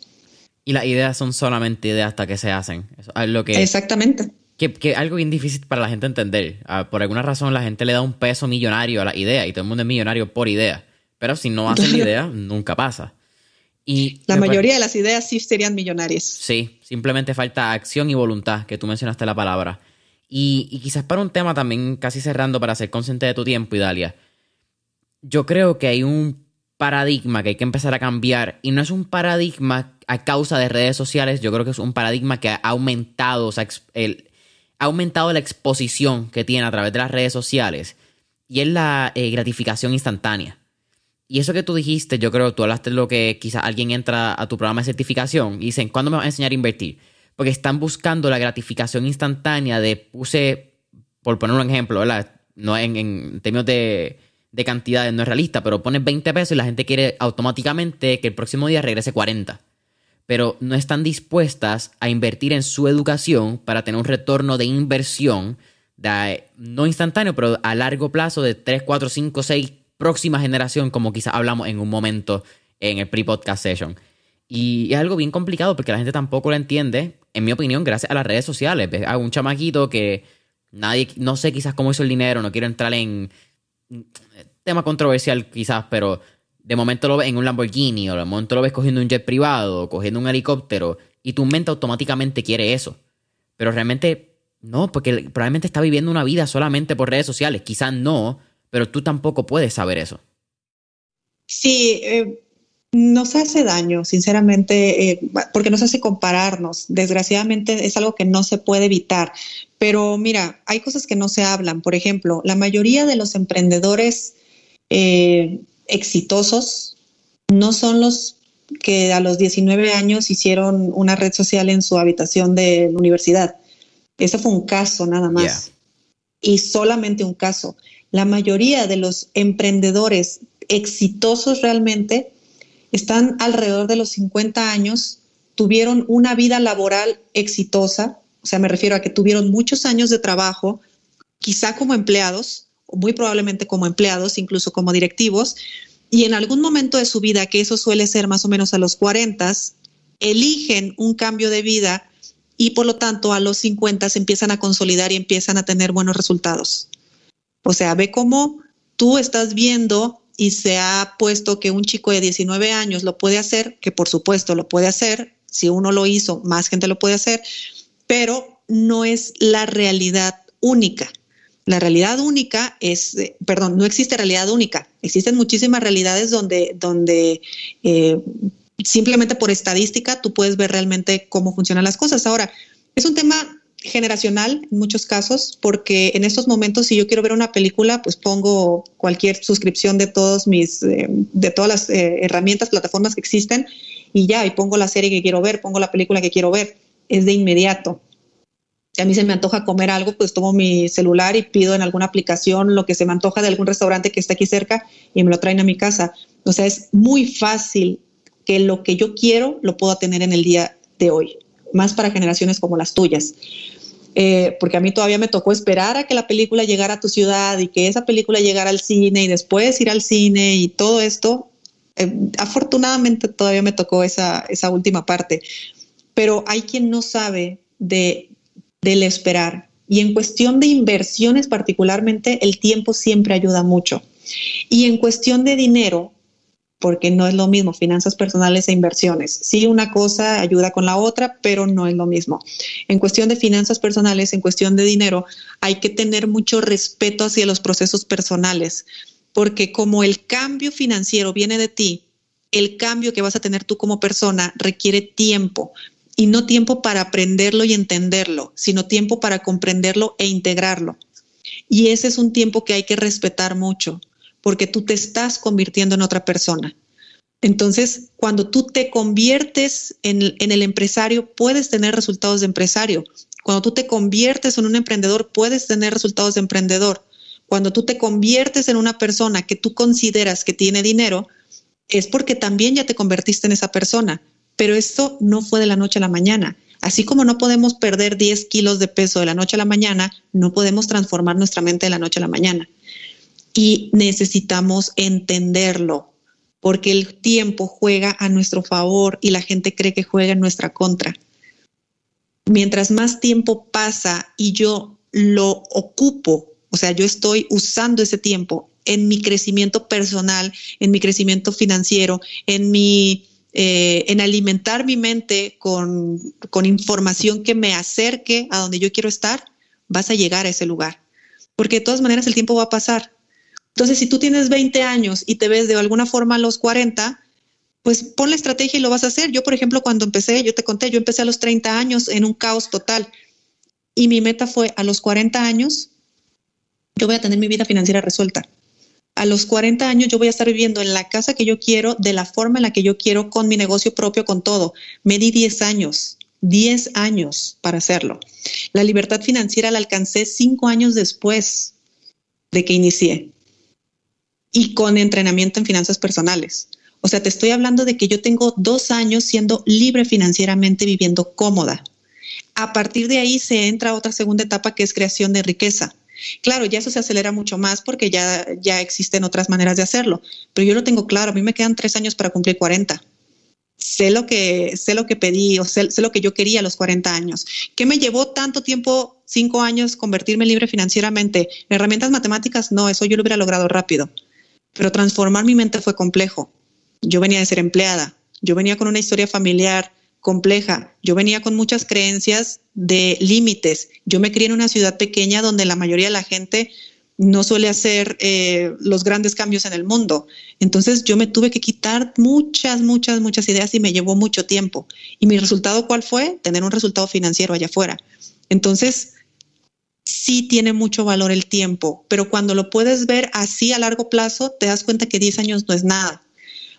Y las ideas son solamente ideas hasta que se hacen. lo que, Exactamente. Que, que algo bien difícil para la gente entender. Ah, por alguna razón la gente le da un peso millonario a la idea y todo el mundo es millonario por idea. Pero si no hacen la idea, nunca pasa la mayoría de las ideas sí serían millonarias. Sí, simplemente falta acción y voluntad, que tú mencionaste la palabra. Y, quizás para un tema también casi cerrando para ser consciente de tu tiempo, Idalia. Yo creo que hay un paradigma que hay que empezar a cambiar y no es un paradigma a causa de redes sociales, yo creo que es un paradigma que ha aumentado, o sea, ha aumentado la exposición que tiene a través de las redes sociales y es la eh, gratificación instantánea. Y eso que tú dijiste, yo creo, tú hablaste de lo que quizás alguien entra a tu programa de certificación y dicen, ¿cuándo me vas a enseñar a invertir? Porque están buscando la gratificación instantánea de puse, por poner un ejemplo, ¿verdad? No en, términos de, de cantidades no es realista, pero pones 20 pesos y la gente quiere automáticamente que el próximo día regrese 40. Pero no están dispuestas a invertir en su educación para tener un retorno de inversión, no instantáneo, pero a largo plazo de 3, 4, 5, 6 próxima generación, como quizás hablamos en un momento en el pre-podcast session. Y es algo bien complicado porque la gente tampoco lo entiende, en mi opinión, gracias a las redes sociales. A un chamaquito que nadie, no sé quizás cómo hizo el dinero, no quiero entrar en tema controversial quizás, pero de momento lo ves en un Lamborghini o de momento lo ves cogiendo un jet privado o cogiendo un helicóptero y tu mente automáticamente quiere eso. Pero realmente no, porque probablemente está viviendo una vida solamente por redes sociales. Quizás no, pero tú tampoco puedes saber eso. Sí, eh, nos hace daño, sinceramente, eh, porque nos hace compararnos. Desgraciadamente es algo que no se puede evitar. Pero mira, hay cosas que no se hablan. Por ejemplo, la mayoría de los emprendedores eh, exitosos no son los que a los 19 años hicieron una red social en su habitación de la universidad. Ese fue un caso nada más. Y solamente un caso la mayoría de los emprendedores exitosos realmente están alrededor de los 50 años, tuvieron una vida laboral exitosa, o sea, me refiero a que tuvieron muchos años de trabajo, quizá como empleados, o muy probablemente como empleados, incluso como directivos, y en algún momento de su vida, que eso suele ser más o menos a los 40, eligen un cambio de vida y por lo tanto a los 50 se empiezan a consolidar y empiezan a tener buenos resultados. O sea, ve cómo tú estás viendo y se ha puesto que un chico de 19 años lo puede hacer, que por supuesto lo puede hacer, si uno lo hizo, más gente lo puede hacer, pero no es la realidad única. La realidad única es, eh, perdón, no existe realidad única. Existen muchísimas realidades donde, donde eh, simplemente por estadística tú puedes ver realmente cómo funcionan las cosas. Ahora, es un tema generacional en muchos casos, porque en estos momentos si yo quiero ver una película, pues pongo cualquier suscripción de todos mis, eh, de todas las eh, herramientas, plataformas que existen y ya, y pongo la serie que quiero ver, pongo la película que quiero ver, es de inmediato. Si a mí se me antoja comer algo, pues tomo mi celular y pido en alguna aplicación lo que se me antoja de algún restaurante que está aquí cerca y me lo traen a mi casa. O sea, es muy fácil que lo que yo quiero lo pueda tener en el día de hoy, más para generaciones como las tuyas. Eh, porque a mí todavía me tocó esperar a que la película llegara a tu ciudad y que esa película llegara al cine y después ir al cine y todo esto. Eh, afortunadamente todavía me tocó esa, esa última parte, pero hay quien no sabe de, del esperar. Y en cuestión de inversiones particularmente, el tiempo siempre ayuda mucho. Y en cuestión de dinero, porque no es lo mismo finanzas personales e inversiones. Sí, una cosa ayuda con la otra, pero no es lo mismo. En cuestión de finanzas personales, en cuestión de dinero, hay que tener mucho respeto hacia los procesos personales, porque como el cambio financiero viene de ti, el cambio que vas a tener tú como persona requiere tiempo y no tiempo para aprenderlo y entenderlo, sino tiempo para comprenderlo e integrarlo. Y ese es un tiempo que hay que respetar mucho porque tú te estás convirtiendo en otra persona. Entonces, cuando tú te conviertes en, el empresario, puedes tener resultados de empresario. Cuando tú te conviertes en un emprendedor, puedes tener resultados de emprendedor. Cuando tú te conviertes en una persona que tú consideras que tiene dinero, es porque también ya te convertiste en esa persona. Pero esto no fue de la noche a la mañana. Así como no podemos perder 10 kilos de peso de la noche a la mañana, no podemos transformar nuestra mente de la noche a la mañana y necesitamos entenderlo porque el tiempo juega a nuestro favor y la gente cree que juega en nuestra contra. Mientras más tiempo pasa y yo lo ocupo, o sea, yo estoy usando ese tiempo en mi crecimiento personal, en mi crecimiento financiero, en mi eh, en alimentar mi mente con, con información que me acerque a donde yo quiero estar, vas a llegar a ese lugar. Porque de todas maneras el tiempo va a pasar entonces, si tú tienes 20 años y te ves de alguna forma a los 40, pues pon la estrategia y lo vas a hacer. Yo, por ejemplo, cuando empecé, yo te conté, yo empecé a los 30 años en un caos total y mi meta fue a los 40 años, yo voy a tener mi vida financiera resuelta. A los 40 años yo voy a estar viviendo en la casa que yo quiero, de la forma en la que yo quiero, con mi negocio propio, con todo. Me di 10 años, 10 años para hacerlo. La libertad financiera la alcancé 5 años después de que inicié y con entrenamiento en finanzas personales. O sea, te estoy hablando de que yo tengo dos años siendo libre financieramente, viviendo cómoda. A partir de ahí se entra otra segunda etapa que es creación de riqueza. Claro, ya eso se acelera mucho más porque ya, ya existen otras maneras de hacerlo, pero yo lo tengo claro, a mí me quedan tres años para cumplir 40. Sé lo que, sé lo que pedí o sé, sé lo que yo quería a los 40 años. ¿Qué me llevó tanto tiempo, cinco años, convertirme libre financieramente? Herramientas matemáticas, no, eso yo lo hubiera logrado rápido pero transformar mi mente fue complejo. Yo venía de ser empleada, yo venía con una historia familiar compleja, yo venía con muchas creencias de límites. Yo me crié en una ciudad pequeña donde la mayoría de la gente no suele hacer eh, los grandes cambios en el mundo. Entonces yo me tuve que quitar muchas, muchas, muchas ideas y me llevó mucho tiempo. ¿Y mi resultado cuál fue? Tener un resultado financiero allá afuera. Entonces, sí tiene mucho valor el tiempo, pero cuando lo puedes ver así a largo plazo, te das cuenta que 10 años no es nada.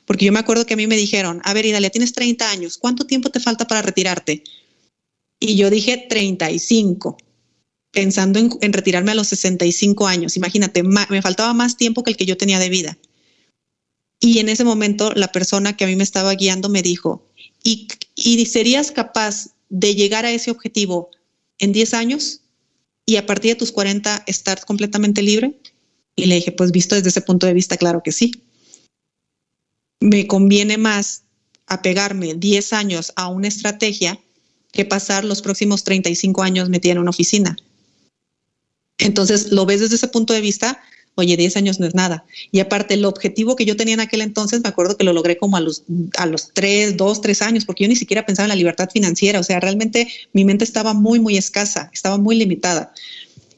Porque yo me acuerdo que a mí me dijeron, a ver, Idalia, tienes 30 años, ¿cuánto tiempo te falta para retirarte? Y yo dije 35, pensando en, retirarme a los 65 años. Imagínate, me faltaba más tiempo que el que yo tenía de vida. Y en ese momento la persona que a mí me estaba guiando me dijo, ¿y, y serías capaz de llegar a ese objetivo en 10 años? Y a partir de tus 40 estar completamente libre? Y le dije, pues visto desde ese punto de vista, claro que sí. Me conviene más apegarme 10 años a una estrategia que pasar los próximos 35 años metida en una oficina. Entonces, lo ves desde ese punto de vista, oye, 10 años no es nada. Y aparte, el objetivo que yo tenía en aquel entonces, me acuerdo que lo logré como a los, a los 3, 2, 3 años, porque yo ni siquiera pensaba en la libertad financiera. O sea, realmente mi mente estaba muy, muy escasa, estaba muy limitada.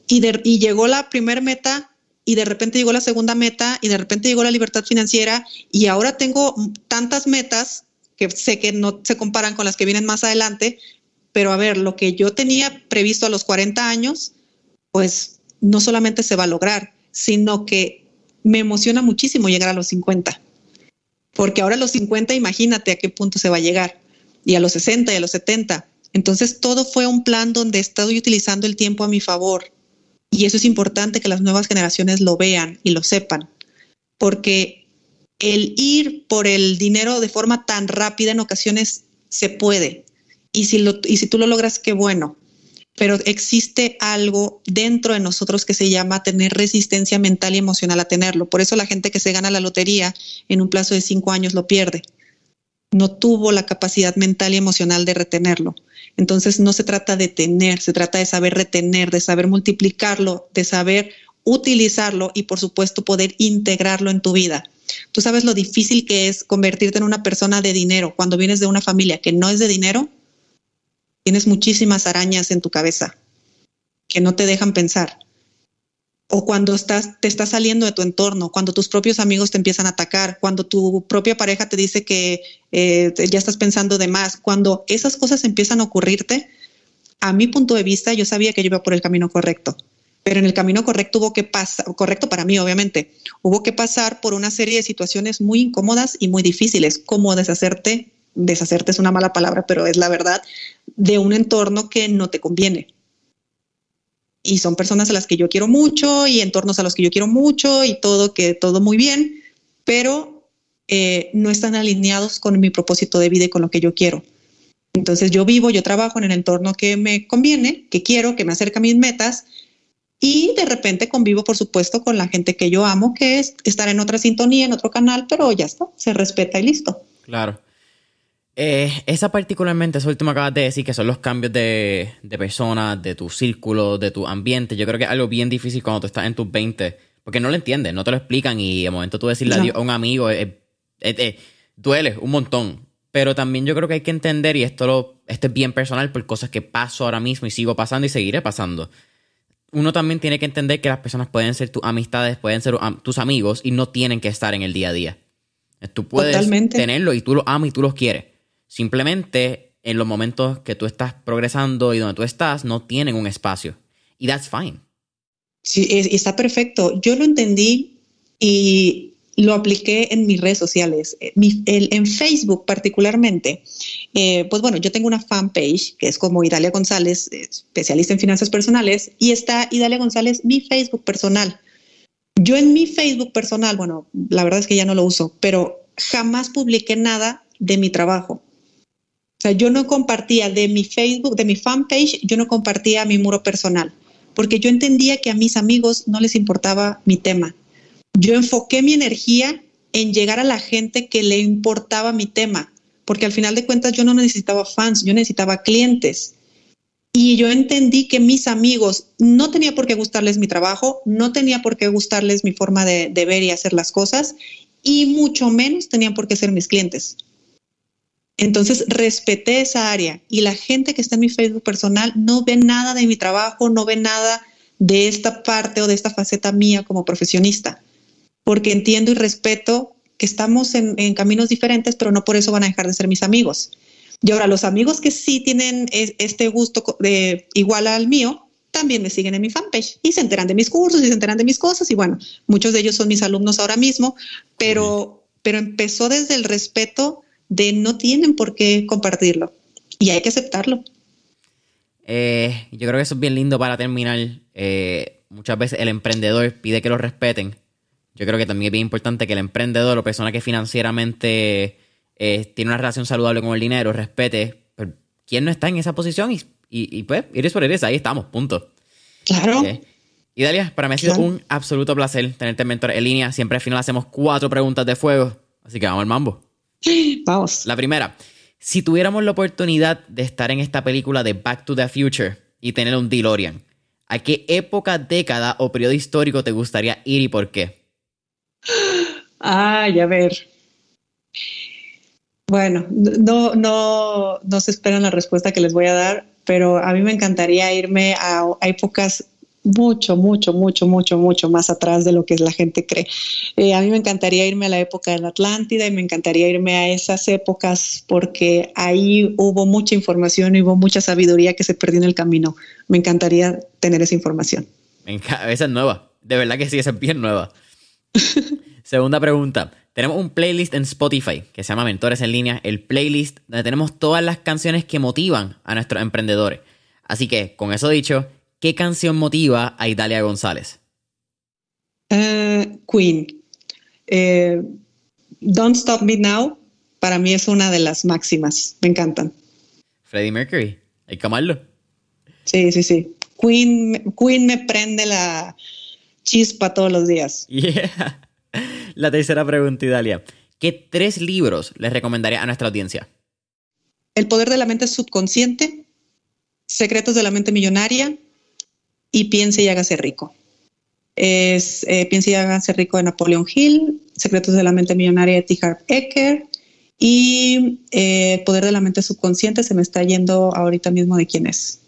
Y, y llegó la primera meta y de repente llegó la segunda meta y de repente llegó la libertad financiera y ahora tengo tantas metas que sé que no se comparan con las que vienen más adelante, pero a ver, lo que yo tenía previsto a los 40 años, pues no solamente se va a lograr, sino que me emociona muchísimo llegar a los 50. Porque ahora a los 50, imagínate a qué punto se va a llegar. Y a los 60 y a los 70. Entonces todo fue un plan donde estoy utilizando el tiempo a mi favor. Y eso es importante que las nuevas generaciones lo vean y lo sepan, porque el ir por el dinero de forma tan rápida en ocasiones se puede. Y si, lo, y si tú lo logras, qué bueno. Pero existe algo dentro de nosotros que se llama tener resistencia mental y emocional a tenerlo. Por eso la gente que se gana la lotería en un plazo de cinco años lo pierde. No tuvo la capacidad mental y emocional de retenerlo. Entonces no se trata de tener, se trata de saber retener, de saber multiplicarlo, de saber utilizarlo y por supuesto poder integrarlo en tu vida. Tú sabes lo difícil que es convertirte en una persona de dinero cuando vienes de una familia que no es de dinero. Tienes muchísimas arañas en tu cabeza que no te dejan pensar. O cuando estás, te estás saliendo de tu entorno, cuando tus propios amigos te empiezan a atacar, cuando tu propia pareja te dice que eh, ya estás pensando de más, cuando esas cosas empiezan a ocurrirte, a mi punto de vista, yo sabía que yo iba por el camino correcto pero en el camino correcto hubo que pasar, correcto para mí obviamente, hubo que pasar por una serie de situaciones muy incómodas y muy difíciles, como deshacerte, deshacerte es una mala palabra, pero es la verdad, de un entorno que no te conviene. Y son personas a las que yo quiero mucho y entornos a los que yo quiero mucho y todo, que todo muy bien, pero eh, no están alineados con mi propósito de vida y con lo que yo quiero. Entonces yo vivo, yo trabajo en el entorno que me conviene, que quiero, que me acerca a mis metas, y de repente convivo, por supuesto, con la gente que yo amo, que es estar en otra sintonía, en otro canal, pero ya está, se respeta y listo. Claro. Eh, esa particularmente, eso último acabas de decir, que son los cambios de, de personas, de tu círculo, de tu ambiente. Yo creo que es algo bien difícil cuando tú estás en tus 20, porque no lo entiendes, no te lo explican y de momento tú decirle adiós a un amigo duele un montón. Pero también yo creo que hay que entender, y esto, lo, esto es bien personal por cosas que paso ahora mismo y sigo pasando y seguiré pasando uno también tiene que entender que las personas pueden ser tus amistades, pueden ser tus amigos y no tienen que estar en el día a día. Tú puedes tenerlo y tú los amas y tú los quieres. Simplemente en los momentos que tú estás progresando y donde tú estás no tienen un espacio. Y that's fine. Sí, está perfecto. Yo lo entendí y lo apliqué en mis redes sociales, eh, en Facebook particularmente. Eh, pues bueno, yo tengo una fanpage que es como Idalia González, especialista en finanzas personales, y está Idalia González, mi Facebook personal. Yo en mi Facebook personal, bueno, la verdad es que ya no lo uso, pero jamás publiqué nada de mi trabajo. O sea, yo no compartía de mi Facebook, de mi fanpage, yo no compartía mi muro personal, porque yo entendía que a mis amigos no les importaba mi tema yo enfoqué mi energía en llegar a la gente que le importaba mi tema, porque al final de cuentas yo no necesitaba fans, yo necesitaba clientes. Y yo entendí que mis amigos no tenía por qué gustarles mi trabajo, no tenía por qué gustarles mi forma de, de ver y hacer las cosas, y mucho menos tenían por qué ser mis clientes. Entonces respeté esa área y la gente que está en mi Facebook personal no ve nada de mi trabajo, no ve nada de esta parte o de esta faceta mía como profesionista porque entiendo y respeto que estamos en, caminos diferentes, pero no por eso van a dejar de ser mis amigos. Y ahora los amigos que sí tienen este gusto de, igual al mío, también me siguen en mi fanpage y se enteran de mis cursos y se enteran de mis cosas y bueno, muchos de ellos son mis alumnos ahora mismo, pero, pero empezó desde el respeto de no tienen por qué compartirlo y hay que aceptarlo. Eh, yo creo que eso es bien lindo para terminar. Eh, muchas veces el emprendedor pide que lo respeten, yo creo que también es bien importante que el emprendedor o persona que financieramente eh, tiene una relación saludable con el dinero respete pues, quién no está en esa posición y, y, pues, eres por eres, ahí estamos, punto. Claro. Y Dalia, para mí ha sido un absoluto placer tenerte mentor en línea. Siempre al final hacemos cuatro preguntas de fuego, así que vamos al mambo. Vamos. La primera, si tuviéramos la oportunidad de estar en esta película de Back to the Future y tener un DeLorean, ¿a qué época, década o periodo histórico te gustaría ir y por qué? Ay, a ver. Bueno, no, no, no se esperan la respuesta que les voy a dar, pero a mí me encantaría irme a, épocas mucho, mucho, mucho, mucho, mucho más atrás de lo que la gente cree. Eh, a mí me encantaría irme a la época de la Atlántida y me encantaría irme a esas épocas porque ahí hubo mucha información y hubo mucha sabiduría que se perdió en el camino. Me encantaría tener esa información. Esa es nueva, de verdad que sí, esa es bien nueva. Segunda pregunta. Tenemos un playlist en Spotify que se llama Mentores en línea, el playlist donde tenemos todas las canciones que motivan a nuestros emprendedores. Así que, con eso dicho, ¿qué canción motiva a Italia González? Uh, Queen. Eh, Don't Stop Me Now, para mí es una de las máximas. Me encantan. Freddie Mercury, hay que amarlo. Sí, sí, sí. Queen, Queen me prende la chispa todos los días. Yeah. La tercera pregunta, Idalia. ¿Qué tres libros les recomendaría a nuestra audiencia? El poder de la mente subconsciente, Secretos de la mente millonaria y Piense y hágase rico. Es eh, Piense y hágase rico de Napoleon Hill, Secretos de la mente millonaria de T. Harv Eker y eh, Poder de la mente subconsciente se me está yendo ahorita mismo de quién es.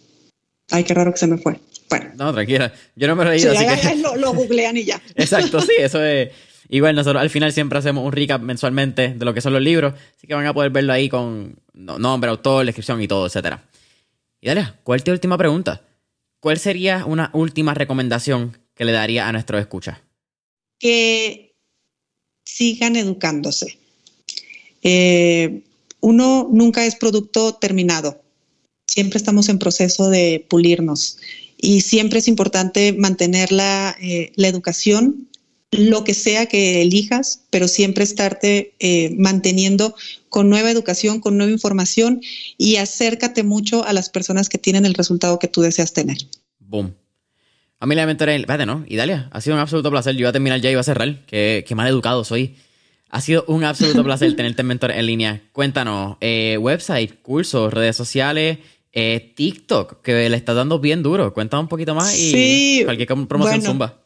Ay, qué raro que se me fue. Bueno. No, tranquila. Yo no me reí. así que... lo, lo googlean y ya. Exacto, sí, eso es. Igual nosotros al final siempre hacemos un recap mensualmente de lo que son los libros, así que van a poder verlo ahí con nombre, autor, descripción y todo, etcétera. Y dale, ¿cuál es tu última pregunta? ¿Cuál sería una última recomendación que le daría a nuestros escuchas? Que sigan educándose. Eh, uno nunca es producto terminado. Siempre estamos en proceso de pulirnos y siempre es importante mantener la, eh, la educación lo que sea que elijas, pero siempre estarte eh, manteniendo con nueva educación, con nueva información y acércate mucho a las personas que tienen el resultado que tú deseas tener. Boom. A mí la mentora, espérate, ¿no? Idalia, ha sido un absoluto placer. Yo iba a terminar ya y iba a cerrar. Qué, qué mal educado soy. Ha sido un absoluto placer tenerte mentor en línea. Cuéntanos, eh, website, cursos, redes sociales, eh, TikTok, que le está dando bien duro. Cuéntanos un poquito más y sí, cualquier promoción bueno. zumba.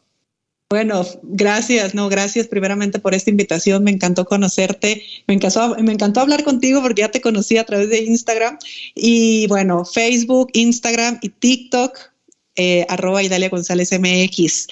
Bueno, gracias, no, gracias primeramente por esta invitación, me encantó conocerte, me encantó, me encantó hablar contigo porque ya te conocí a través de Instagram y bueno, Facebook, Instagram y TikTok, eh, arroba Idalia González MX.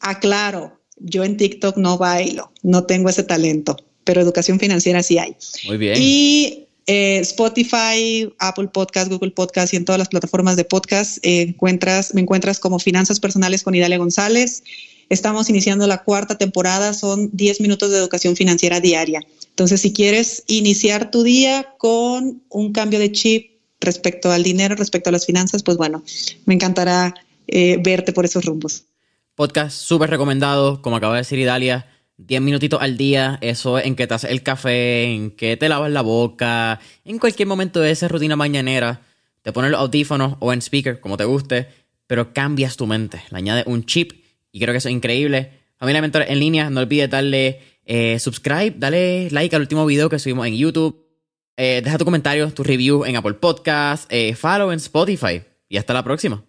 Aclaro, yo en TikTok no bailo, no tengo ese talento, pero educación financiera sí hay. Muy bien. Y eh, Spotify, Apple Podcast, Google Podcast y en todas las plataformas de podcast eh, encuentras, me encuentras como Finanzas Personales con Idalia González. Estamos iniciando la cuarta temporada, son 10 minutos de educación financiera diaria. Entonces, si quieres iniciar tu día con un cambio de chip respecto al dinero, respecto a las finanzas, pues bueno, me encantará eh, verte por esos rumbos. Podcast súper recomendado, como acaba de decir Idalia, 10 minutitos al día, eso en que te haces el café, en que te lavas la boca, en cualquier momento de esa rutina mañanera, te pones los audífonos o en speaker, como te guste, pero cambias tu mente, le añades un chip y creo que eso es increíble. Familia Mentor en línea, no olvides darle eh, subscribe, dale like al último video que subimos en YouTube. Eh, deja tu comentario, tu review en Apple Podcast, eh, follow en Spotify. Y hasta la próxima.